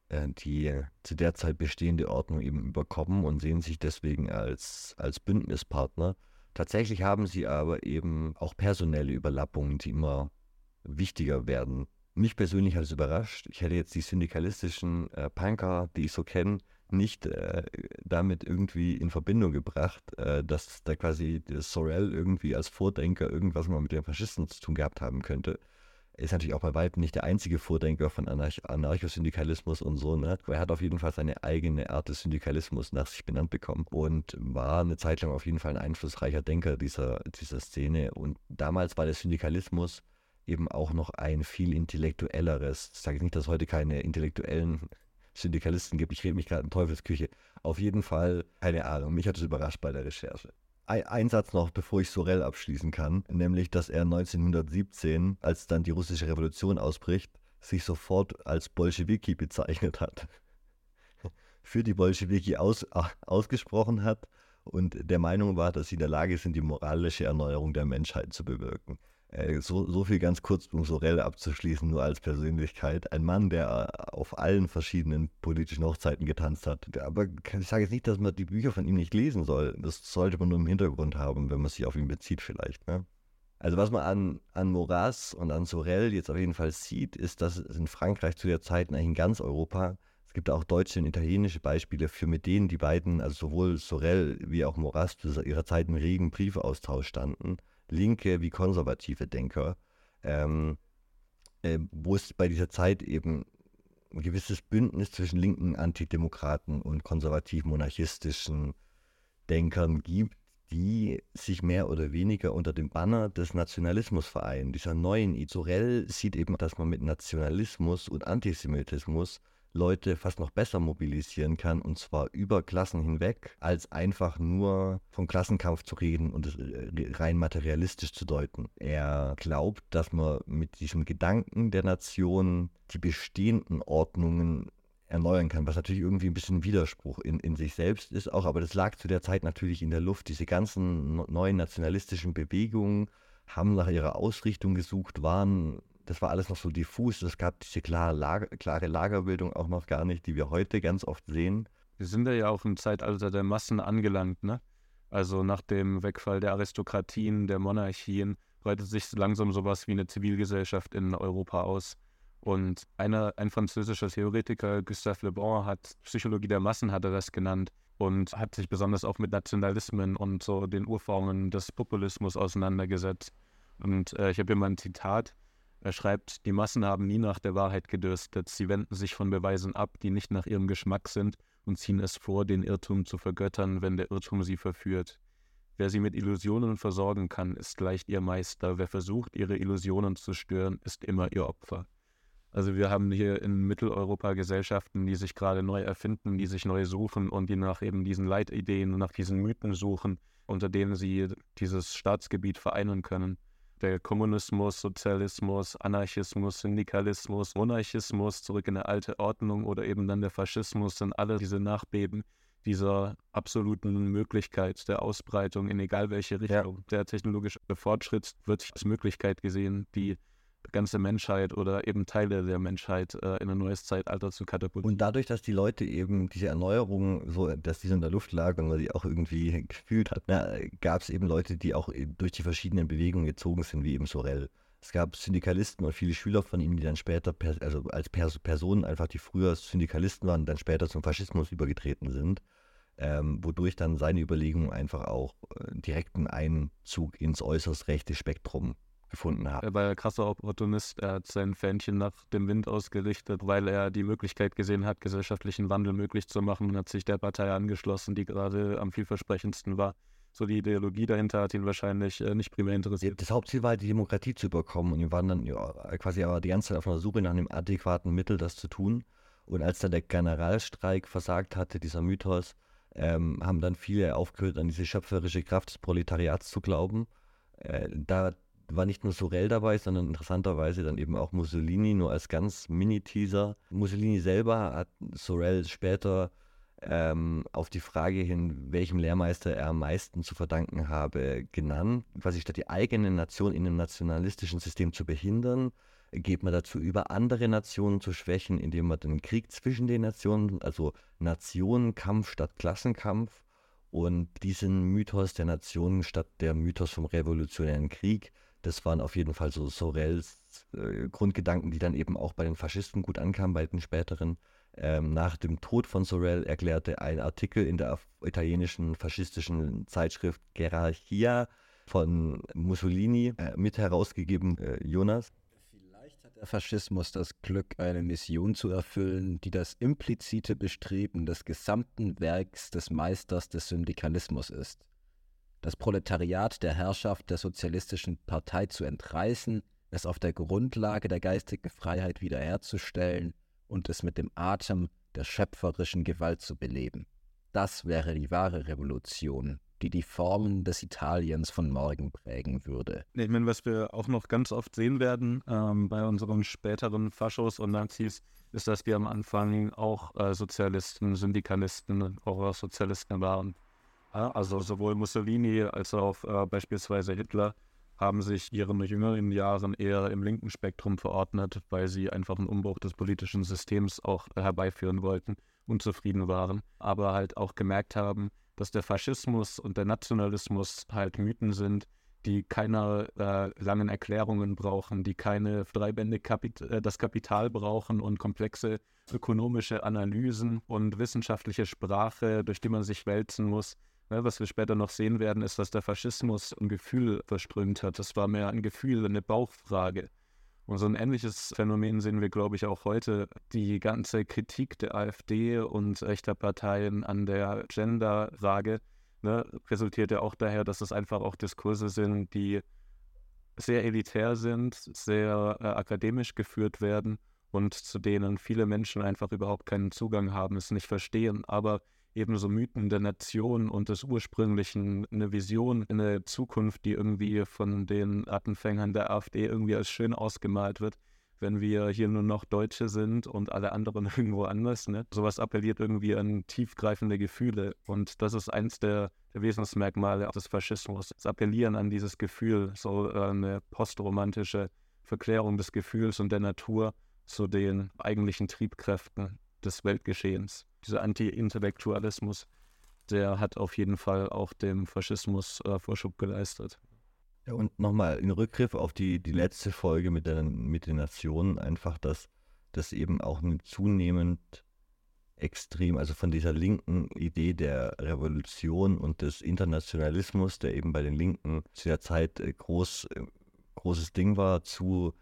äh, die zu der Zeit bestehende Ordnung eben überkommen und sehen sich deswegen als, als Bündnispartner. Tatsächlich haben sie aber eben auch personelle Überlappungen, die immer wichtiger werden. Mich persönlich hat es überrascht. Ich hätte jetzt die syndikalistischen äh, Punker, die ich so kenne, nicht äh, damit irgendwie in Verbindung gebracht, äh, dass da quasi Sorel irgendwie als Vordenker irgendwas mal mit den Faschisten zu tun gehabt haben könnte. Ist natürlich auch bei weitem nicht der einzige Vordenker von Anarch Anarchosyndikalismus und so, ne? Er hat auf jeden Fall seine eigene Art des Syndikalismus nach sich benannt bekommen und war eine Zeit lang auf jeden Fall ein einflussreicher Denker dieser, dieser Szene. Und damals war der Syndikalismus eben auch noch ein viel intellektuelleres. Ich sage nicht, dass es heute keine intellektuellen Syndikalisten gibt. Ich rede mich gerade in Teufelsküche. Auf jeden Fall, keine Ahnung, mich hat es überrascht bei der Recherche. Ein, Satz noch, bevor ich Sorel abschließen kann, nämlich, dass er 1917, als dann die russische Revolution ausbricht, sich sofort als Bolschewiki bezeichnet hat. Für die Bolschewiki aus, ausgesprochen hat und der Meinung war, dass sie in der Lage sind, die moralische Erneuerung der Menschheit zu bewirken. Äh, So, so viel ganz kurz, um Sorel abzuschließen, nur als Persönlichkeit. Ein Mann, der äh, auf allen verschiedenen politischen Hochzeiten getanzt hat. Aber ich sage jetzt nicht, dass man die Bücher von ihm nicht lesen soll. Das sollte man nur im Hintergrund haben, wenn man sich auf ihn bezieht vielleicht. Ne? Also was man an, an Maurras und an Sorel jetzt auf jeden Fall sieht, ist, dass es in Frankreich zu der Zeit, eigentlich in ganz Europa, es gibt auch deutsche und italienische Beispiele für mit denen die beiden, also sowohl Sorel wie auch Maurras zu ihrer Zeit im regen Briefaustausch standen, linke wie konservative Denker, ähm, äh, wo es bei dieser Zeit eben ein gewisses Bündnis zwischen linken Antidemokraten und konservativ-monarchistischen Denkern gibt, die sich mehr oder weniger unter dem Banner des Nationalismus vereinen, dieser neuen. Sorel sieht eben, dass man mit Nationalismus und Antisemitismus Leute fast noch besser mobilisieren kann, und zwar über Klassen hinweg, als einfach nur vom Klassenkampf zu reden und es äh, rein materialistisch zu deuten. Er glaubt, dass man mit diesem Gedanken der Nation die bestehenden Ordnungen erneuern kann, was natürlich irgendwie ein bisschen Widerspruch in, in sich selbst ist auch, aber das lag zu der Zeit natürlich in der Luft. Diese ganzen neuen nationalistischen Bewegungen haben nach ihrer Ausrichtung gesucht, waren, das war alles noch so diffus, es gab diese klare, Lager, klare Lagerbildung auch noch gar nicht, die wir heute ganz oft sehen. Wir sind ja auch im Zeitalter der Massen angelangt, ne? Also nach dem Wegfall der Aristokratien, der Monarchien, breitet sich langsam sowas wie eine Zivilgesellschaft in Europa aus. Und einer, ein französischer Theoretiker, Gustave Le Bon, hat Psychologie der Massen, hat er das genannt, und hat sich besonders auch mit Nationalismen und so den Urformen des Populismus auseinandergesetzt. Und äh, ich habe hier mal ein Zitat. Er schreibt, die Massen haben nie nach der Wahrheit gedürstet. Sie wenden sich von Beweisen ab, die nicht nach ihrem Geschmack sind, und ziehen es vor, den Irrtum zu vergöttern, wenn der Irrtum sie verführt. Wer sie mit Illusionen versorgen kann, ist leicht ihr Meister. Wer versucht, ihre Illusionen zu stören, ist immer ihr Opfer. Also wir haben hier in Mitteleuropa Gesellschaften, die sich gerade neu erfinden, die sich neu suchen und die nach eben diesen Leitideen und nach diesen Mythen suchen, unter denen sie dieses Staatsgebiet vereinen können. Der Kommunismus, Sozialismus, Anarchismus, Syndikalismus, Monarchismus, zurück in eine alte Ordnung oder eben dann der Faschismus sind alle diese Nachbeben dieser absoluten Möglichkeit der Ausbreitung in egal welche Richtung. Der technologische Fortschritt wird als Möglichkeit gesehen, die ganze Menschheit oder eben Teile der Menschheit äh, in ein neues Zeitalter zu katapultieren. Und dadurch, dass die Leute eben diese Erneuerung, so, dass die so in der Luft lag und man die auch irgendwie gefühlt hat, gab es eben Leute, die auch durch die verschiedenen Bewegungen gezogen sind, wie eben Sorel. Es gab Syndikalisten und viele Schüler von ihm, die dann später, per, also als Pers Personen einfach, die früher Syndikalisten waren, dann später zum Faschismus übergetreten sind. ähm, wodurch dann seine Überlegungen einfach auch äh, direkten Einzug ins äußerst rechte Spektrum gefunden haben. Er war ja krasser Opportunist. Er hat sein Fähnchen nach dem Wind ausgerichtet, weil er die Möglichkeit gesehen hat, gesellschaftlichen Wandel möglich zu machen und hat sich der Partei angeschlossen, die gerade am vielversprechendsten war. So die Ideologie dahinter hat ihn wahrscheinlich äh, nicht primär interessiert. Das Hauptziel war, die Demokratie zu überkommen und wir waren dann ja, quasi aber die ganze Zeit auf der Suche nach einem adäquaten Mittel, das zu tun. Und als dann der Generalstreik versagt hatte, dieser Mythos, ähm, haben dann viele aufgehört, an diese schöpferische Kraft des Proletariats zu glauben. Äh, da war nicht nur Sorel dabei, sondern interessanterweise dann eben auch Mussolini, nur als ganz Mini-Teaser. Mussolini selber hat Sorel später ähm, auf die Frage hin, welchem Lehrmeister er am meisten zu verdanken habe, genannt. Quasi statt die eigene Nation in einem nationalistischen System zu behindern, geht man dazu über, andere Nationen zu schwächen, indem man den Krieg zwischen den Nationen, also Nationenkampf statt Klassenkampf und diesen Mythos der Nationen statt der Mythos vom revolutionären Krieg, das waren auf jeden Fall so Sorels äh, Grundgedanken, die dann eben auch bei den Faschisten gut ankamen, bei den späteren. Ähm, nach dem Tod von Sorel erklärte ein Artikel in der italienischen faschistischen Zeitschrift Gerarchia von Mussolini äh, mit herausgegeben, äh, Jonas, der Faschismus das Glück, eine Mission zu erfüllen, die das implizite Bestreben des gesamten Werks des Meisters des Syndikalismus ist. Das Proletariat der Herrschaft der Sozialistischen Partei zu entreißen, es auf der Grundlage der geistigen Freiheit wiederherzustellen und es mit dem Atem der schöpferischen Gewalt zu beleben. Das wäre die wahre Revolution, die die Formen des Italiens von morgen prägen würde. Ich meine, was wir auch noch ganz oft sehen werden ähm, bei unseren späteren Faschos und Nazis, ist, dass die am Anfang auch äh, Sozialisten, Syndikalisten, Horrorsozialisten waren. Also sowohl Mussolini als auch äh, beispielsweise Hitler haben sich ihren jüngeren Jahren eher im linken Spektrum verordnet, weil sie einfach einen Umbruch des politischen Systems auch herbeiführen wollten, unzufrieden waren, aber halt auch gemerkt haben, dass der Faschismus und der Nationalismus halt Mythen sind, die keine äh, langen Erklärungen brauchen, die keine Dreibände Kapit äh, das Kapital brauchen und komplexe ökonomische Analysen und wissenschaftliche Sprache, durch die man sich wälzen muss. Ja, was wir später noch sehen werden, ist, dass der Faschismus ein Gefühl verströmt hat. Das war mehr ein Gefühl, eine Bauchfrage. Und so ein ähnliches Phänomen sehen wir, glaube ich, auch heute. Die ganze Kritik der AfD und rechter Parteien an der Gender-Frage ne, resultiert ja auch daher, dass es einfach auch Diskurse sind, die sehr elitär sind, sehr äh, akademisch geführt werden und zu denen viele Menschen einfach überhaupt keinen Zugang haben, es nicht verstehen. Aber ebenso Mythen der Nation und des Ursprünglichen, eine Vision, eine Zukunft, die irgendwie von den Attenfängern der AfD irgendwie als schön ausgemalt wird, wenn wir hier nur noch Deutsche sind und alle anderen irgendwo anders. Ne? Sowas appelliert irgendwie an tiefgreifende Gefühle und das ist eins der, der Wesensmerkmale des Faschismus. Das Appellieren an dieses Gefühl, so äh, eine postromantische Verklärung des Gefühls und der Natur zu den eigentlichen Triebkräften des Weltgeschehens. Dieser Anti-Intellektualismus, der hat auf jeden Fall auch dem Faschismus äh, Vorschub geleistet. Ja, und nochmal in Rückgriff auf die, die letzte Folge mit, der, mit den Nationen, einfach, dass das eben auch zunehmend extrem, also von dieser linken Idee der Revolution und des Internationalismus, der eben bei den Linken zu der Zeit äh, groß, äh, großes Ding war, zu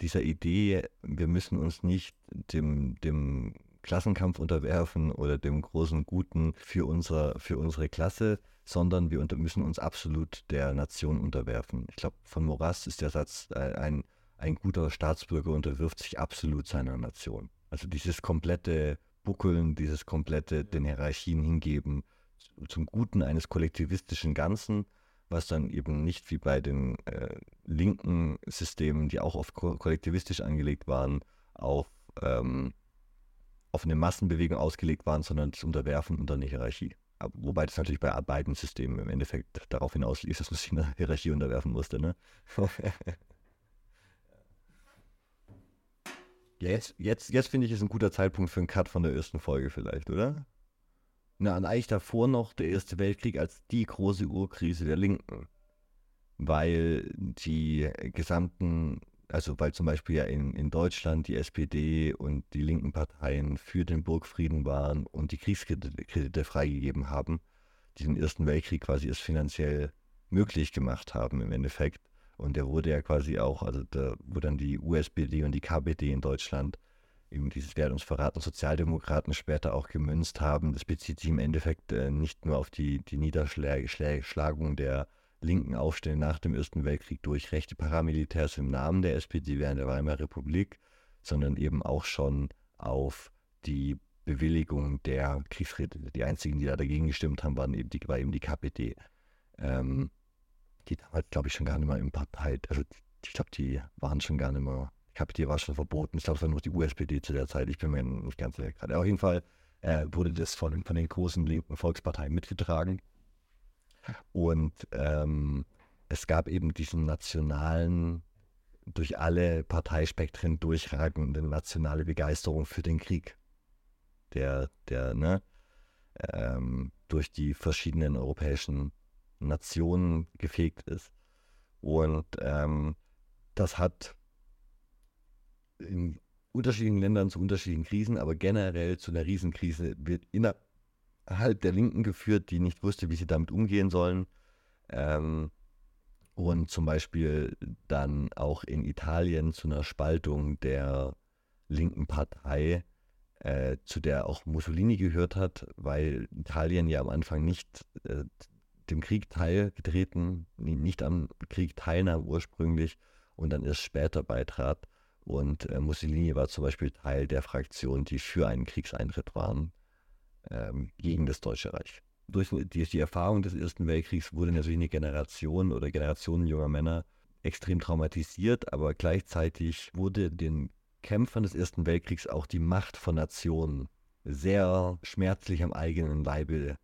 dieser Idee, wir müssen uns nicht dem, dem Klassenkampf unterwerfen oder dem großen Guten für, unser, für unsere Klasse, sondern wir müssen uns absolut der Nation unterwerfen. Ich glaube, von Morast ist der Satz, äh, ein, ein guter Staatsbürger unterwirft sich absolut seiner Nation. Also dieses komplette Buckeln, dieses komplette den Hierarchien hingeben zum Guten eines kollektivistischen Ganzen, was dann eben nicht wie bei den äh, linken Systemen, die auch oft kollektivistisch angelegt waren, auf ähm, auf eine Massenbewegung ausgelegt waren, sondern das Unterwerfen unter eine Hierarchie. Wobei das natürlich bei beiden Systemen im Endeffekt darauf hinauslief, dass man sich einer Hierarchie unterwerfen musste. Ne? jetzt jetzt, jetzt finde ich, ist ein guter Zeitpunkt für einen Cut von der ersten Folge vielleicht, oder? Na, und eigentlich davor noch der Erste Weltkrieg als die große Urkrise der Linken. Weil die gesamten also weil zum Beispiel ja in, in Deutschland die SPD und die linken Parteien für den Burgfrieden waren und die Kriegskredite freigegeben haben, die den Ersten Weltkrieg quasi erst finanziell möglich gemacht haben im Endeffekt. Und der wurde ja quasi auch, also da, wo dann die USPD und die KPD in Deutschland eben dieses Wert uns verraten Sozialdemokraten später auch gemünzt haben. Das bezieht sich im Endeffekt äh, nicht nur auf die, die Niederschlagung der linken Aufstände nach dem Ersten Weltkrieg durch rechte Paramilitärs im Namen der SPD während der Weimarer Republik, sondern eben auch schon auf die Bewilligung der Kriegsräte. Die einzigen, die da dagegen gestimmt haben, waren eben die, war eben die KPD. Ähm, die damals, glaube ich, schon gar nicht mehr im Partei, also ich glaube, die waren schon gar nicht mehr, die KPD war schon verboten. Ich glaube, es war nur die USPD zu der Zeit, ich bin mir nicht ganz sicher gerade. Auf jeden Fall äh, wurde das von, von den großen linken Volksparteien mitgetragen. Und ähm, es gab eben diesen nationalen, durch alle Parteispektren durchragende nationale Begeisterung für den Krieg, der, der ne, ähm, durch die verschiedenen europäischen Nationen gefegt ist. Und ähm, das hat in unterschiedlichen Ländern zu unterschiedlichen Krisen, aber generell zu einer Riesenkrise wird innerhalb der Linken geführt, die nicht wusste, wie sie damit umgehen sollen. Ähm, und zum Beispiel dann auch in Italien zu einer Spaltung der linken Partei, äh, zu der auch Mussolini gehört hat, weil Italien ja am Anfang nicht äh, dem Krieg teilgetreten, nicht am Krieg teilnahm ursprünglich und dann erst später beitrat. Und äh, Mussolini war zum Beispiel Teil der Fraktion, die für einen Kriegseintritt waren ähm, gegen das Deutsche Reich. Durch die, die, Erfahrung des Ersten Weltkriegs wurde natürlich eine Generation oder Generationen junger Männer extrem traumatisiert, aber gleichzeitig wurde den Kämpfern des Ersten Weltkriegs auch die Macht von Nationen sehr schmerzlich am eigenen Leibe.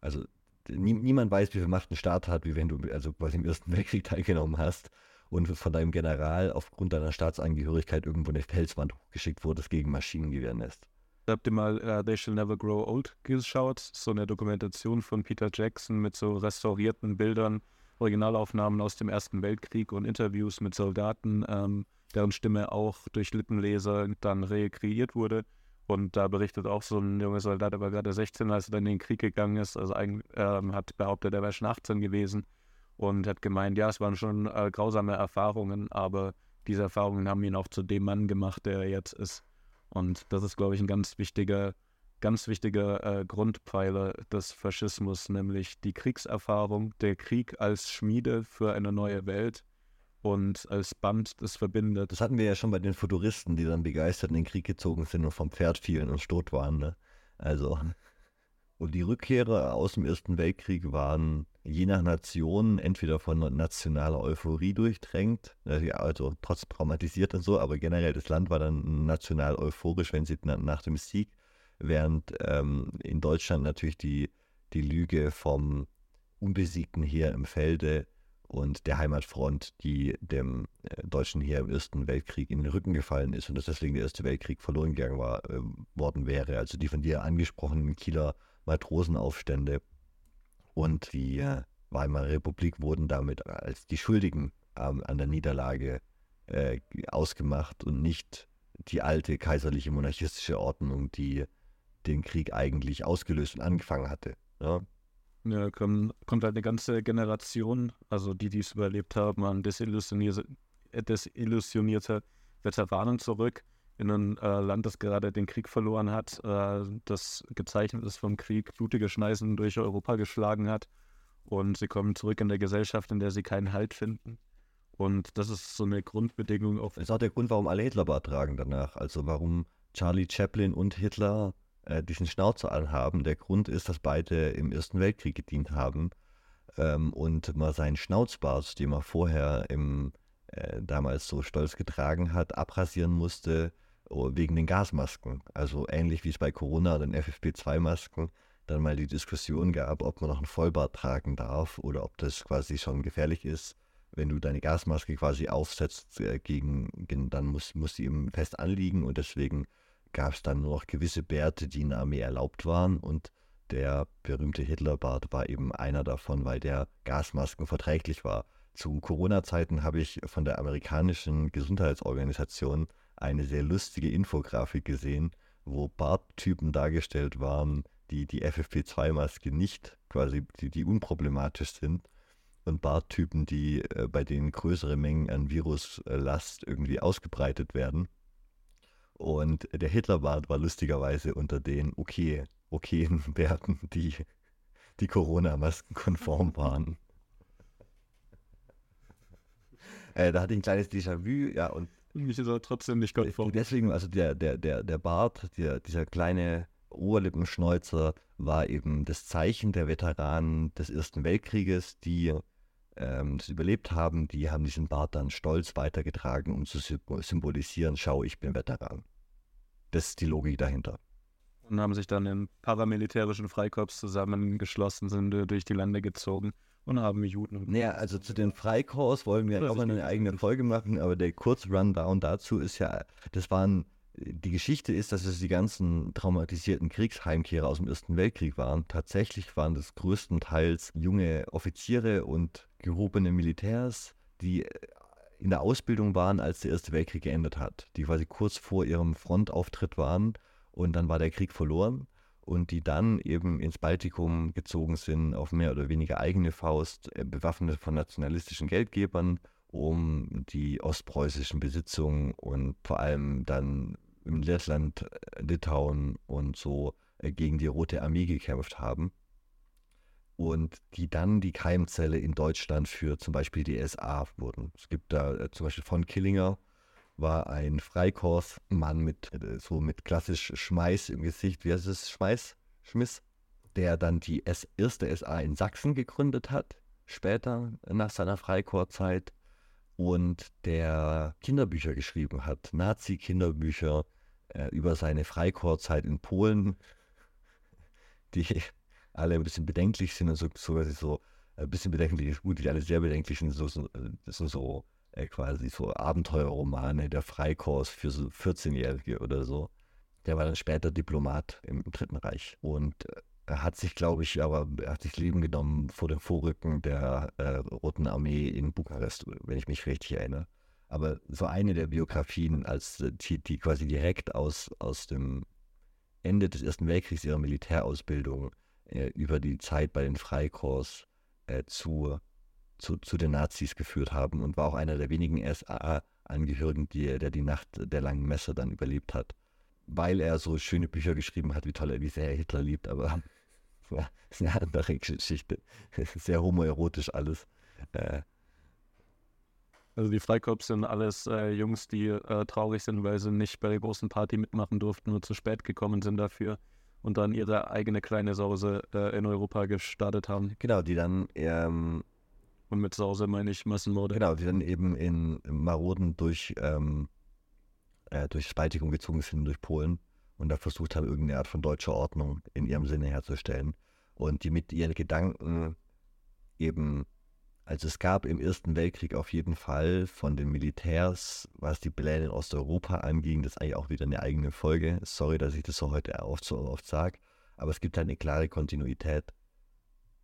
Also nie, niemand weiß, wie viel Macht ein Staat hat, wie wenn du also quasi im Ersten Weltkrieg teilgenommen hast und von deinem General aufgrund deiner Staatsangehörigkeit irgendwo eine Felswand hochgeschickt wurdest gegen Maschinengewehrsnest. Habt ihr mal uh, They Shall Never Grow Old geschaut? So eine Dokumentation von Peter Jackson mit so restaurierten Bildern, Originalaufnahmen aus dem Ersten Weltkrieg und Interviews mit Soldaten, ähm, deren Stimme auch durch Lippenleser dann rekreiert wurde. Und da berichtet auch so ein junger Soldat, der war gerade 16, als er dann in den Krieg gegangen ist. Also ein, ähm, hat behauptet, er wäre schon 18 gewesen und hat gemeint, ja, es waren schon äh, grausame Erfahrungen, aber diese Erfahrungen haben ihn auch zu dem Mann gemacht, der er jetzt ist. Und das ist, glaube ich, ein ganz wichtiger, ganz wichtiger äh, Grundpfeiler des Faschismus, nämlich die Kriegserfahrung, der Krieg als Schmiede für eine neue Welt und als Band das verbindet. Das hatten wir ja schon bei den Futuristen, die dann begeistert in den Krieg gezogen sind und vom Pferd fielen und tot waren. Ne? Also, und die Rückkehrer aus dem Ersten Weltkrieg waren je nach Nation entweder von nationaler Euphorie durchdrängt, also trotzdem traumatisiert und so, aber generell das Land war dann national euphorisch, wenn sie nach dem Sieg, während ähm, in Deutschland natürlich die, die Lüge vom unbesiegten Heer im Felde und der Heimatfront, die dem äh, deutschen Heer im Ersten Weltkrieg in den Rücken gefallen ist und dass deswegen der Erste Weltkrieg verloren gegangen war, äh, worden wäre. Also die von dir angesprochenen Kieler Matrosenaufstände und die äh, Weimarer Republik wurden damit als die Schuldigen ähm, an der Niederlage äh, ausgemacht und nicht die alte kaiserliche monarchistische Ordnung, die den Krieg eigentlich ausgelöst und angefangen hatte. Ja? Ja, kommt, kommt halt eine ganze Generation, also die, die es überlebt haben, an desillusionierte, desillusionierte Veteranen zurück in ein äh, Land, das gerade den Krieg verloren hat, äh, das gezeichnet ist vom Krieg, blutige Schneisen durch Europa geschlagen hat. Und sie kommen zurück in der Gesellschaft, in der sie keinen Halt finden. Und das ist so eine Grundbedingung. Auf das ist auch der Grund, warum alle Hitlerbart tragen danach. Also warum Charlie Chaplin und Hitler äh, diesen Schnauzer anhaben. Der Grund ist, dass beide im Ersten Weltkrieg gedient haben ähm, und man seinen Schnauzbart, den man vorher im, äh, damals so stolz getragen hat, abrasieren musste wegen den Gasmasken. Also ähnlich wie es bei Corona den FFP2-Masken dann mal die Diskussion gab, ob man noch einen Vollbart tragen darf oder ob das quasi schon gefährlich ist. Wenn du deine Gasmaske quasi aufsetzt, äh, gegen, dann muss, muss die eben fest anliegen und deswegen gab es dann nur noch gewisse Bärte, die in der Armee erlaubt waren und der berühmte Hitlerbart war eben einer davon, weil der Gasmasken verträglich war. Zu Corona-Zeiten habe ich von der amerikanischen Gesundheitsorganisation eine sehr lustige Infografik gesehen, wo Barttypen dargestellt waren, die die FFP2-Maske nicht quasi, die, die unproblematisch sind und Barttypen, die äh, bei denen größere Mengen an Viruslast irgendwie ausgebreitet werden. Und der Hitlerbart war lustigerweise unter den okay, okayen Bärten, die, die Corona-Masken konform waren. äh, da hatte ich ein kleines Déjà-vu, ja, und mich ist er trotzdem nicht konform. Deswegen, also der, der, der, der Bart, der, dieser kleine Oberlippenschneuzer war eben das Zeichen der Veteranen des Ersten Weltkrieges, die ähm, das überlebt haben. Die haben diesen Bart dann stolz weitergetragen, um zu symbolisieren, schau, ich bin Veteran. Das ist die Logik dahinter. Und haben sich dann im paramilitärischen Freikorps zusammengeschlossen, sind durch die Lande gezogen und haben Juden. Naja, also zu den Freikorps wollen wir auch mal eine eigene Folge machen, aber der Kurz-Rundown dazu ist ja, das waren, die Geschichte ist, dass es die ganzen traumatisierten Kriegsheimkehrer aus dem Ersten Weltkrieg waren. Tatsächlich waren das größtenteils junge Offiziere und gehobene Militärs, die in der Ausbildung waren, als der Erste Weltkrieg geendet hat, die quasi kurz vor ihrem Frontauftritt waren und dann war der Krieg verloren und die dann eben ins Baltikum gezogen sind, auf mehr oder weniger eigene Faust, äh, bewaffnet von nationalistischen Geldgebern, um die ostpreußischen Besitzungen und vor allem dann im Lettland, äh, Litauen und so äh, gegen die Rote Armee gekämpft haben. Und die dann die Keimzelle in Deutschland für zum Beispiel die SA wurden. Es gibt da zum Beispiel von Killinger, war ein Freikorpsmann mit so mit klassisch Schmeiß im Gesicht, wie heißt es, Schmeiß, Schmiss, der dann die S erste SA in Sachsen gegründet hat, später nach seiner Freikorpszeit und der Kinderbücher geschrieben hat, Nazi-Kinderbücher äh, über seine Freikorpszeit in Polen, die alle ein bisschen bedenklich sind und so, so, so ein bisschen bedenklich gut, die alle sehr bedenklich sind, so, so, sind so äh, quasi so Abenteuerromane der Freikorps für so 14-Jährige oder so. Der war dann später Diplomat im Dritten Reich und äh, hat sich, glaube ich, aber er hat sich Leben genommen vor dem Vorrücken der äh, Roten Armee in Bukarest, wenn ich mich richtig erinnere. Aber so eine der Biografien, als äh, die, die quasi direkt aus, aus dem Ende des Ersten Weltkriegs ihrer Militärausbildung äh, über die Zeit bei den Freikorps äh, zu zu, zu den Nazis geführt haben und war auch einer der wenigen SA-Angehörigen, die, der die Nacht der langen Messe dann überlebt hat. Weil er so schöne Bücher geschrieben hat, wie toll er, wie sehr er Hitler liebt, aber ja, ist eine andere Geschichte. Sehr homoerotisch alles. Äh, also die Freikorps sind alles äh, Jungs, die äh, traurig sind, weil sie nicht bei der großen Party mitmachen durften, nur zu spät gekommen sind dafür und dann ihre eigene kleine Sause äh, in Europa gestartet haben. Genau, die dann ähm, und mit Sause meine ich Massenmorde. Genau, die dann eben in Maroden durch, ähm, äh, durch Spaltigung gezogen sind durch Polen und da versucht haben, irgendeine Art von deutscher Ordnung in ihrem Sinne herzustellen. Und die mit ihren Gedanken eben, also es gab im Ersten Weltkrieg auf jeden Fall von den Militärs, was die Pläne in Osteuropa anging, das ist eigentlich auch wieder eine eigene Folge. Sorry, dass ich das so heute oft so oft sage, aber es gibt halt eine klare Kontinuität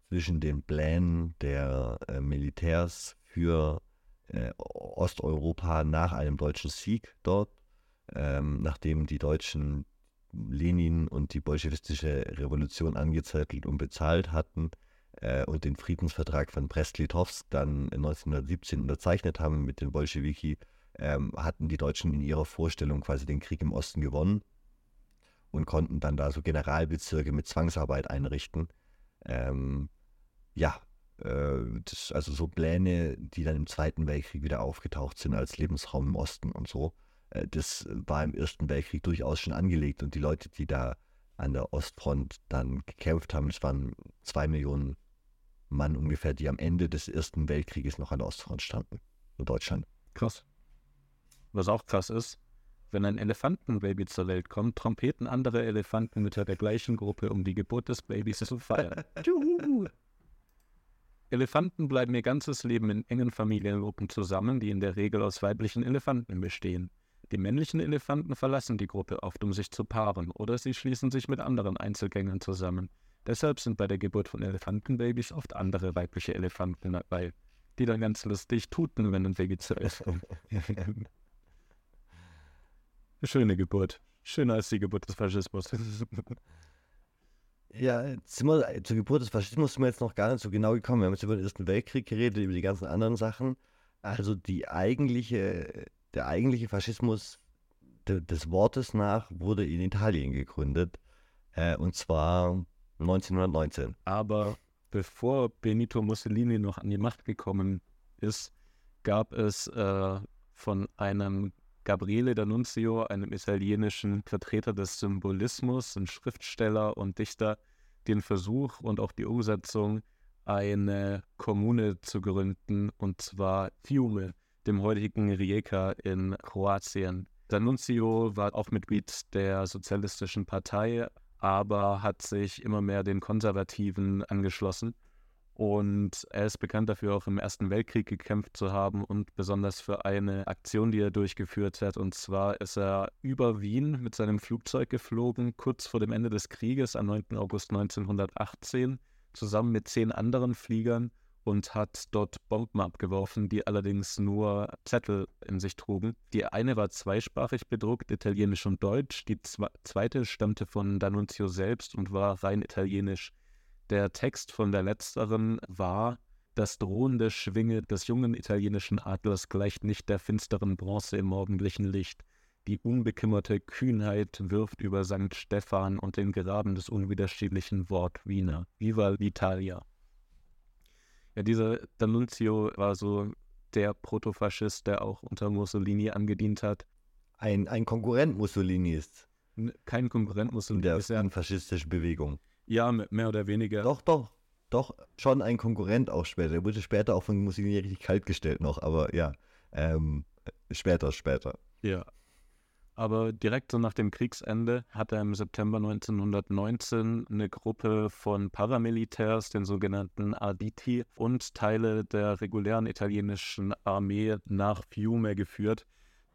zwischen den Plänen der äh, Militärs für äh, Osteuropa nach einem deutschen Sieg dort, ähm, nachdem die Deutschen Lenin und die bolschewistische Revolution angezettelt und bezahlt hatten äh, und den Friedensvertrag von Brest-Litovsk dann 1917 unterzeichnet haben mit den Bolschewiki, ähm, hatten die Deutschen in ihrer Vorstellung quasi den Krieg im Osten gewonnen und konnten dann da so Generalbezirke mit Zwangsarbeit einrichten. Ähm, ja, äh, das, also so Pläne, die dann im Zweiten Weltkrieg wieder aufgetaucht sind als Lebensraum im Osten und so, äh, das war im Ersten Weltkrieg durchaus schon angelegt und die Leute, die da an der Ostfront dann gekämpft haben, das waren zwei Millionen Mann ungefähr, die am Ende des Ersten Weltkrieges noch an der Ostfront standen, in Deutschland. Krass. Was auch krass ist, wenn ein Elefantenbaby zur Welt kommt, trompeten andere Elefantenmütter der gleichen Gruppe, um die Geburt des Babys zu feiern. Elefanten bleiben ihr ganzes Leben in engen Familiengruppen zusammen, die in der Regel aus weiblichen Elefanten bestehen. Die männlichen Elefanten verlassen die Gruppe oft, um sich zu paaren, oder sie schließen sich mit anderen Einzelgängern zusammen. Deshalb sind bei der Geburt von Elefantenbabys oft andere weibliche Elefanten dabei. die dann ganz lustig tuten, wenn ein Vegetarier kommt. Schöne Geburt. Schöner als die Geburt des Faschismus. Ja, wir, zur Geburt des Faschismus sind wir jetzt noch gar nicht so genau gekommen. Wir haben jetzt über den Ersten Weltkrieg geredet, über die ganzen anderen Sachen. Also die eigentliche, der eigentliche Faschismus de, des Wortes nach wurde in Italien gegründet. Äh, und zwar 1919. Aber bevor Benito Mussolini noch an die Macht gekommen ist, gab es äh, von einem Gabriele D'Annunzio, einem italienischen Vertreter des Symbolismus, ein Schriftsteller und Dichter, den Versuch und auch die Umsetzung, eine Kommune zu gründen, und zwar Fiume, dem heutigen Rijeka in Kroatien. D'Annunzio war auch Mitglied der Sozialistischen Partei, aber hat sich immer mehr den Konservativen angeschlossen. Und er ist bekannt dafür, auch im Ersten Weltkrieg gekämpft zu haben und besonders für eine Aktion, die er durchgeführt hat. Und zwar ist er über Wien mit seinem Flugzeug geflogen, kurz vor dem Ende des Krieges am 9. August 1918, zusammen mit zehn anderen Fliegern und hat dort Bomben abgeworfen, die allerdings nur Zettel in sich trugen. Die eine war zweisprachig bedruckt, italienisch und deutsch. Die zweite stammte von D'Annunzio selbst und war rein italienisch. Der Text von der letzteren war, das drohende Schwinge des jungen italienischen Adlers gleicht nicht der finsteren Bronze im morgendlichen Licht. Die unbekümmerte Kühnheit wirft über St. Stephan und den Graben des unwiderstehlichen Wort Wiener. Viva l'Italia! Ja, dieser D'Annunzio war so der Protofaschist, der auch unter Mussolini angedient hat. Ein, ein Konkurrent Mussolini ist. Kein Konkurrent Mussolini. In der ist ja, faschistischen Bewegung. Ja, mehr oder weniger. Doch, doch. Doch, schon ein Konkurrent auch später. Der wurde später auch von Mussolini richtig kalt gestellt noch, aber ja, ähm, später, später. Ja. Aber direkt so nach dem Kriegsende hat er im September 1919 eine Gruppe von Paramilitärs, den sogenannten Arditi, und Teile der regulären italienischen Armee nach Fiume geführt,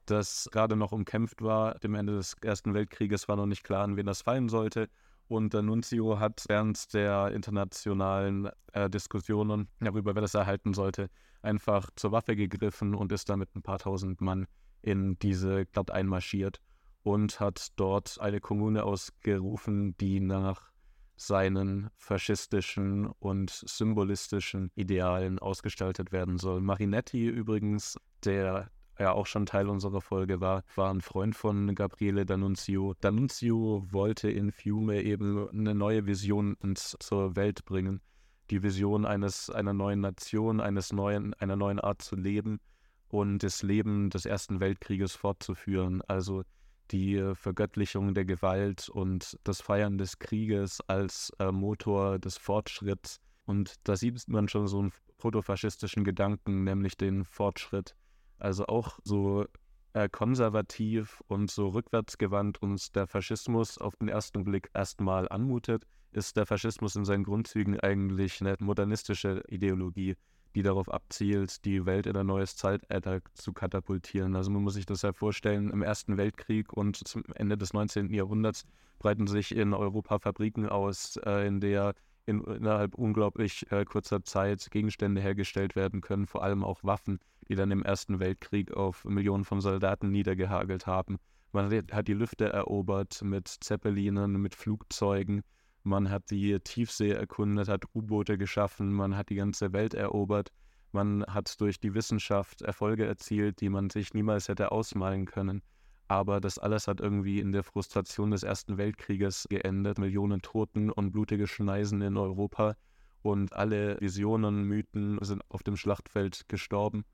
das gerade noch umkämpft war. Dem Ende des Ersten Weltkrieges war noch nicht klar, an wen das fallen sollte. Und der Nunzio hat während der internationalen äh, Diskussionen darüber, wer das erhalten sollte, einfach zur Waffe gegriffen und ist dann mit ein paar tausend Mann in diese Stadt einmarschiert und hat dort eine Kommune ausgerufen, die nach seinen faschistischen und symbolistischen Idealen ausgestaltet werden soll. Marinetti übrigens, der ja auch schon Teil unserer Folge war, war ein Freund von Gabriele D'Annunzio. D'Annunzio wollte in Fiume eben eine neue Vision zur Welt bringen. Die Vision eines, einer neuen Nation, eines neuen, einer neuen Art zu leben und das Leben des Ersten Weltkrieges fortzuführen. Also die Vergöttlichung der Gewalt und das Feiern des Krieges als äh, Motor des Fortschritts. Und da sieht man schon so einen protofaschistischen Gedanken, nämlich den Fortschritt also auch so äh, konservativ und so rückwärtsgewandt uns der Faschismus auf den ersten Blick erstmal anmutet, ist der Faschismus in seinen Grundzügen eigentlich eine modernistische Ideologie, die darauf abzielt, die Welt in ein neues Zeitalter zu katapultieren. Also man muss sich das ja vorstellen, im Ersten Weltkrieg und zum Ende des 19. Jahrhunderts breiten sich in Europa Fabriken aus, äh, in der in, innerhalb unglaublich äh, kurzer Zeit Gegenstände hergestellt werden können, vor allem auch Waffen, die dann im Ersten Weltkrieg auf Millionen von Soldaten niedergehagelt haben. Man hat die Lüfte erobert mit Zeppelinen, mit Flugzeugen. Man hat die Tiefsee erkundet, hat U-Boote geschaffen, man hat die ganze Welt erobert. Man hat durch die Wissenschaft Erfolge erzielt, die man sich niemals hätte ausmalen können. Aber das alles hat irgendwie in der Frustration des Ersten Weltkrieges geendet. Millionen Toten und blutige Schneisen in Europa. Und alle Visionen, Mythen sind auf dem Schlachtfeld gestorben.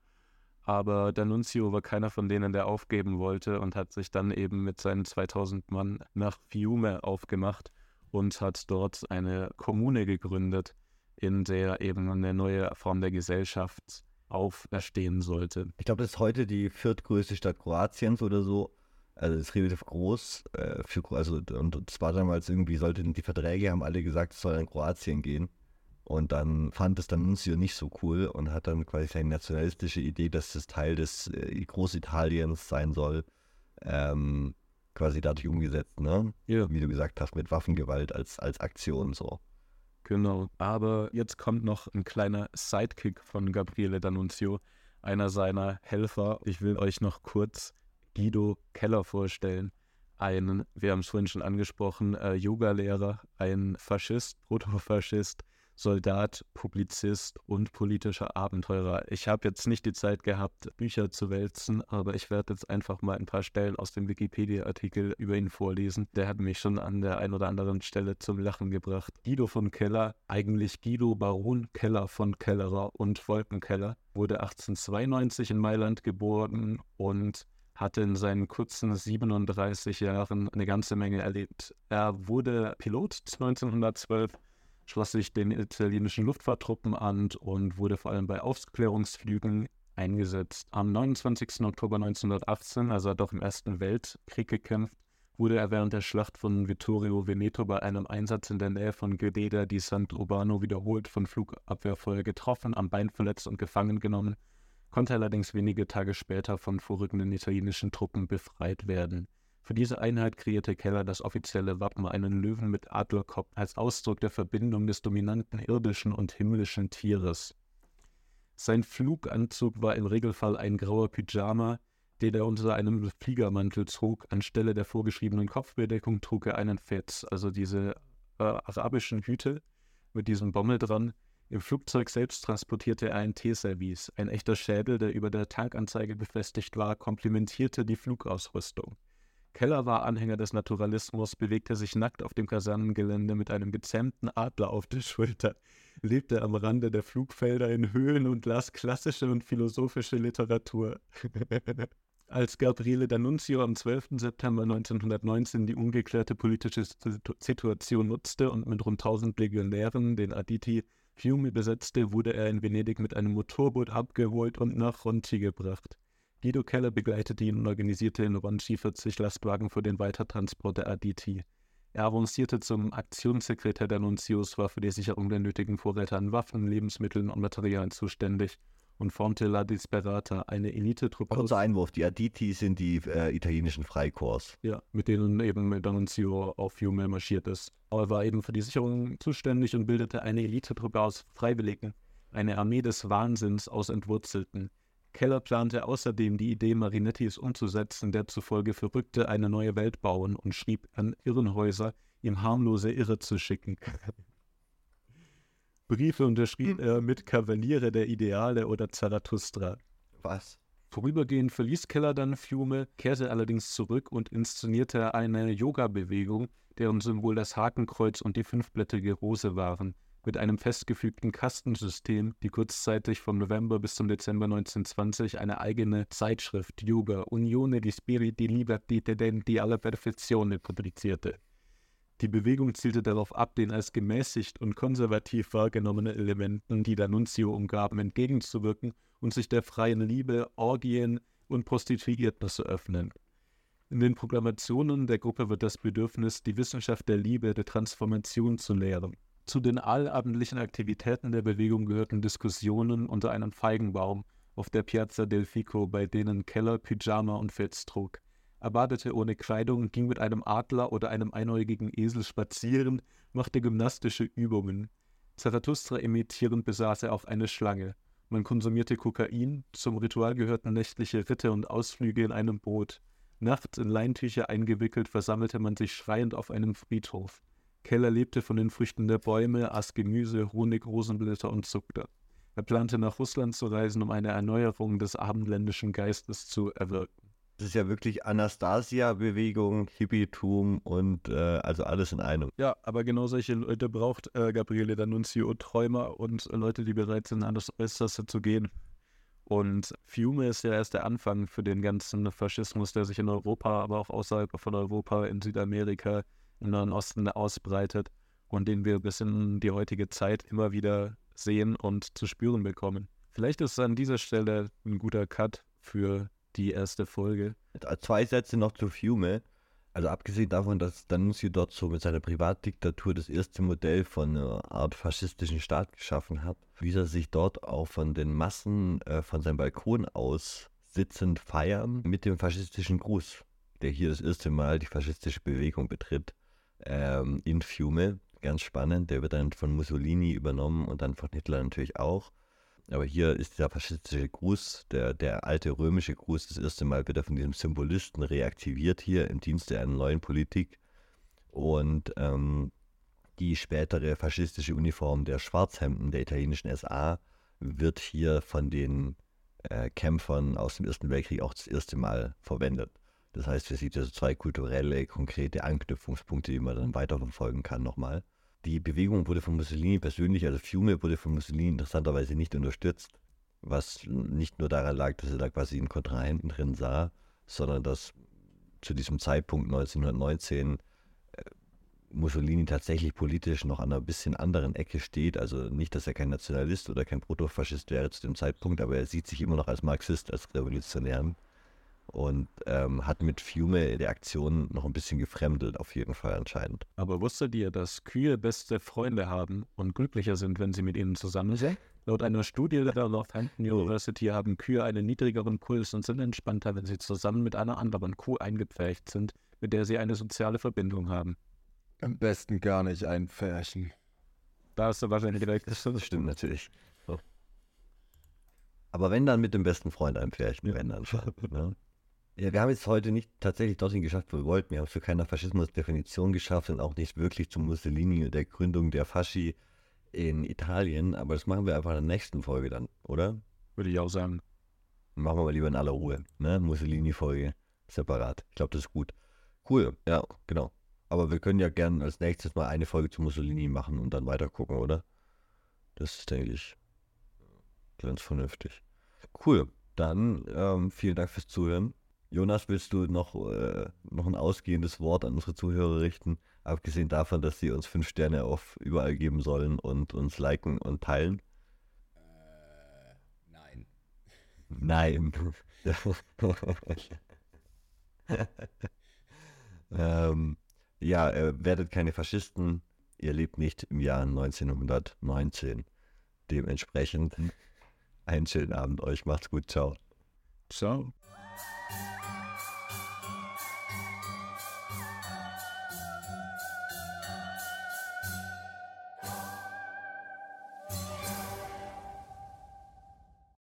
Aber D'Annunzio war keiner von denen, der aufgeben wollte und hat sich dann eben mit seinen 2000 Mann nach Fiume aufgemacht und hat dort eine Kommune gegründet, in der eben eine neue Form der Gesellschaft auferstehen sollte. Ich glaube, das ist heute die viertgrößte Stadt Kroatiens oder so. Also es ist relativ groß. Äh, für, also, und es war damals irgendwie, sollten die Verträge haben alle gesagt, es soll in Kroatien gehen. Und dann fand es dann Nunzio nicht so cool und hat dann quasi seine nationalistische Idee, dass das Teil des äh, Großitaliens sein soll, ähm, quasi dadurch umgesetzt, ne? Ja. Wie du gesagt hast, mit Waffengewalt als, als Aktion so. Genau. Aber jetzt kommt noch ein kleiner Sidekick von Gabriele D'Annunzio, einer seiner Helfer. Ich will euch noch kurz Guido Keller vorstellen. Ein, wir haben es vorhin schon angesprochen, äh, Yogalehrer, ein Faschist, Protofaschist, Soldat, Publizist und politischer Abenteurer. Ich habe jetzt nicht die Zeit gehabt, Bücher zu wälzen, aber ich werde jetzt einfach mal ein paar Stellen aus dem Wikipedia-Artikel über ihn vorlesen. Der hat mich schon an der einen oder anderen Stelle zum Lachen gebracht. Guido von Keller, eigentlich Guido Baron Keller von Kellerer und Wolkenkeller, wurde 1892 in Mailand geboren und hatte in seinen kurzen 37 Jahren eine ganze Menge erlebt. Er wurde Pilot 1912 schloss sich den italienischen Luftfahrttruppen an und wurde vor allem bei Aufklärungsflügen eingesetzt. Am 29. Oktober 1918, also hat auch im Ersten Weltkrieg gekämpft, wurde er während der Schlacht von Vittorio Veneto bei einem Einsatz in der Nähe von Greda di Sant'Urbano wiederholt von Flugabwehrfeuer getroffen, am Bein verletzt und gefangen genommen, konnte allerdings wenige Tage später von vorrückenden italienischen Truppen befreit werden. Für diese Einheit kreierte Keller das offizielle Wappen, einen Löwen mit Adlerkopf, als Ausdruck der Verbindung des dominanten irdischen und himmlischen Tieres. Sein Fluganzug war im Regelfall ein grauer Pyjama, den er unter einem Fliegermantel trug. Anstelle der vorgeschriebenen Kopfbedeckung trug er einen Fetz, also diese äh, arabischen Hüte mit diesem Bommel dran. Im Flugzeug selbst transportierte er ein Teeservice. Ein echter Schädel, der über der Taganzeige befestigt war, komplementierte die Flugausrüstung. Keller war Anhänger des Naturalismus, bewegte sich nackt auf dem Kasernengelände mit einem gezähmten Adler auf der Schulter, lebte am Rande der Flugfelder in Höhlen und las klassische und philosophische Literatur. Als Gabriele D'Annunzio am 12. September 1919 die ungeklärte politische Situation nutzte und mit rund 1000 Legionären den Aditi Fiume besetzte, wurde er in Venedig mit einem Motorboot abgeholt und nach Ronchi gebracht. Guido Keller begleitete ihn und organisierte in Ronchi 40 Lastwagen für den Weitertransport der Aditi. Er avancierte zum Aktionssekretär der Nuntius, war für die Sicherung der nötigen Vorräte an Waffen, Lebensmitteln und Materialien zuständig und formte La Disperata, eine Elitetruppe. Kurzer Einwurf, die Aditi sind die äh, italienischen Freikorps. Ja, mit denen eben D'Annunzio auf Fiume marschiert ist. Aber er war eben für die Sicherung zuständig und bildete eine Elitetruppe aus Freiwilligen, eine Armee des Wahnsinns aus Entwurzelten. Keller plante außerdem, die Idee Marinettis umzusetzen, der zufolge Verrückte eine neue Welt bauen und schrieb an Irrenhäuser, ihm harmlose Irre zu schicken. Briefe unterschrieb hm. er mit Kavaliere der Ideale oder Zarathustra. Was? Vorübergehend verließ Keller dann Fiume, kehrte allerdings zurück und inszenierte eine Yoga-Bewegung, deren Symbol das Hakenkreuz und die fünfblättrige Rose waren mit einem festgefügten Kastensystem, die kurzzeitig vom November bis zum Dezember 1920 eine eigene Zeitschrift Yoga Unione di Spiriti Liberti Tedenti alla Perfezione publizierte. Die Bewegung zielte darauf ab, den als gemäßigt und konservativ wahrgenommenen Elementen, die D'Annunzio umgaben, entgegenzuwirken und sich der freien Liebe, Orgien und Prostituierten zu öffnen. In den Proklamationen der Gruppe wird das Bedürfnis, die Wissenschaft der Liebe, der Transformation zu lehren. Zu den allabendlichen Aktivitäten der Bewegung gehörten Diskussionen unter einem Feigenbaum auf der Piazza del Fico, bei denen Keller Pyjama und Fels trug. Er badete ohne Kleidung, ging mit einem Adler oder einem einäugigen Esel spazieren, machte gymnastische Übungen. Zarathustra imitierend besaß er auch eine Schlange. Man konsumierte Kokain, zum Ritual gehörten nächtliche Ritte und Ausflüge in einem Boot. Nachts in Leintücher eingewickelt versammelte man sich schreiend auf einem Friedhof. Keller lebte von den Früchten der Bäume, aß Gemüse, Honig, Rosenblätter und Zucker. Er plante nach Russland zu reisen, um eine Erneuerung des abendländischen Geistes zu erwirken. Das ist ja wirklich Anastasia-Bewegung, Hippietum und äh, also alles in einem. Ja, aber genau solche Leute braucht äh, Gabriele D'Annunzio, Träumer und Leute, die bereit sind, an das Äußerste zu gehen. Und Fiume ist ja erst der Anfang für den ganzen Faschismus, der sich in Europa, aber auch außerhalb von Europa, in Südamerika, im Nahen Osten ausbreitet und den wir bis in die heutige Zeit immer wieder sehen und zu spüren bekommen. Vielleicht ist an dieser Stelle ein guter Cut für die erste Folge. Zwei Sätze noch zu Fiume. Also abgesehen davon, dass Danunzio dort so mit seiner Privatdiktatur das erste Modell von einer Art faschistischen Staat geschaffen hat, wie er sich dort auch von den Massen äh, von seinem Balkon aus sitzend feiern mit dem faschistischen Gruß, der hier das erste Mal die faschistische Bewegung betritt ähm, in Fiume. Ganz spannend. Der wird dann von Mussolini übernommen und dann von Hitler natürlich auch. Aber hier ist dieser faschistische Gruß, der, der alte römische Gruß, das erste Mal wieder von diesem Symbolisten reaktiviert hier im Dienste einer neuen Politik. Und ähm, die spätere faschistische Uniform der Schwarzhemden der italienischen SA wird hier von den äh, Kämpfern aus dem Ersten Weltkrieg auch das erste Mal verwendet. Das heißt, wir sehen also zwei kulturelle, konkrete Anknüpfungspunkte, die man dann weiterverfolgen kann nochmal. Die Bewegung wurde von Mussolini persönlich, also Fiume wurde von Mussolini interessanterweise nicht unterstützt, was nicht nur daran lag, dass er da quasi einen Kontrahenten drin sah, sondern dass zu diesem Zeitpunkt 1919 äh, Mussolini tatsächlich politisch noch an einer bisschen anderen Ecke steht. Also nicht, dass er kein Nationalist oder kein Protofaschist wäre zu dem Zeitpunkt, aber er sieht sich immer noch als Marxist, als Revolutionär und ähm, hat mit Fiume der Aktion noch ein bisschen gefremdelt, auf jeden Fall anscheinend. Aber wusstet ihr, dass Kühe beste Freunde haben und glücklicher sind, wenn sie mit ihnen zusammen sind? Laut einer Studie der Northampton University haben Kühe einen niedrigeren Puls und sind entspannter, wenn sie zusammen mit einer anderen Kuh eingepfercht sind, mit der sie eine soziale Verbindung haben. Am besten gar nicht einpferchen. Da hast du wahrscheinlich direkt. Das stimmt natürlich. So. Aber wenn dann mit dem besten Freund einpferchen, wenn dann schon. Ne? Ja, wir haben jetzt heute nicht tatsächlich dorthin geschafft, wo wir wollten. Wir haben es für keine Faschismusdefinition geschafft und auch nicht wirklich zu Mussolini und der Gründung der Fasci in Italien. Aber das machen wir einfach in der nächsten Folge dann, oder? Würde ich auch sagen. Machen wir mal lieber in aller Ruhe, ne? Mussolini-Folge separat. Ich glaube, das ist gut. Cool, ja, genau. Aber wir können ja gerne als nächstes mal eine Folge zu Mussolini machen und dann weiter gucken, oder? Das ist, denke ich, ganz vernünftig. Cool. Dann ähm, vielen Dank fürs Zuhören. Jonas, willst du noch, äh, noch ein ausgehendes Wort an unsere Zuhörer richten? Abgesehen davon, dass sie uns fünf Sterne auf überall geben sollen und uns liken und teilen? Äh, nein. Nein. ähm, ja, äh, werdet keine Faschisten. Ihr lebt nicht im Jahr 1919. Dementsprechend einen schönen Abend euch. Macht's gut. Ciao. Ciao.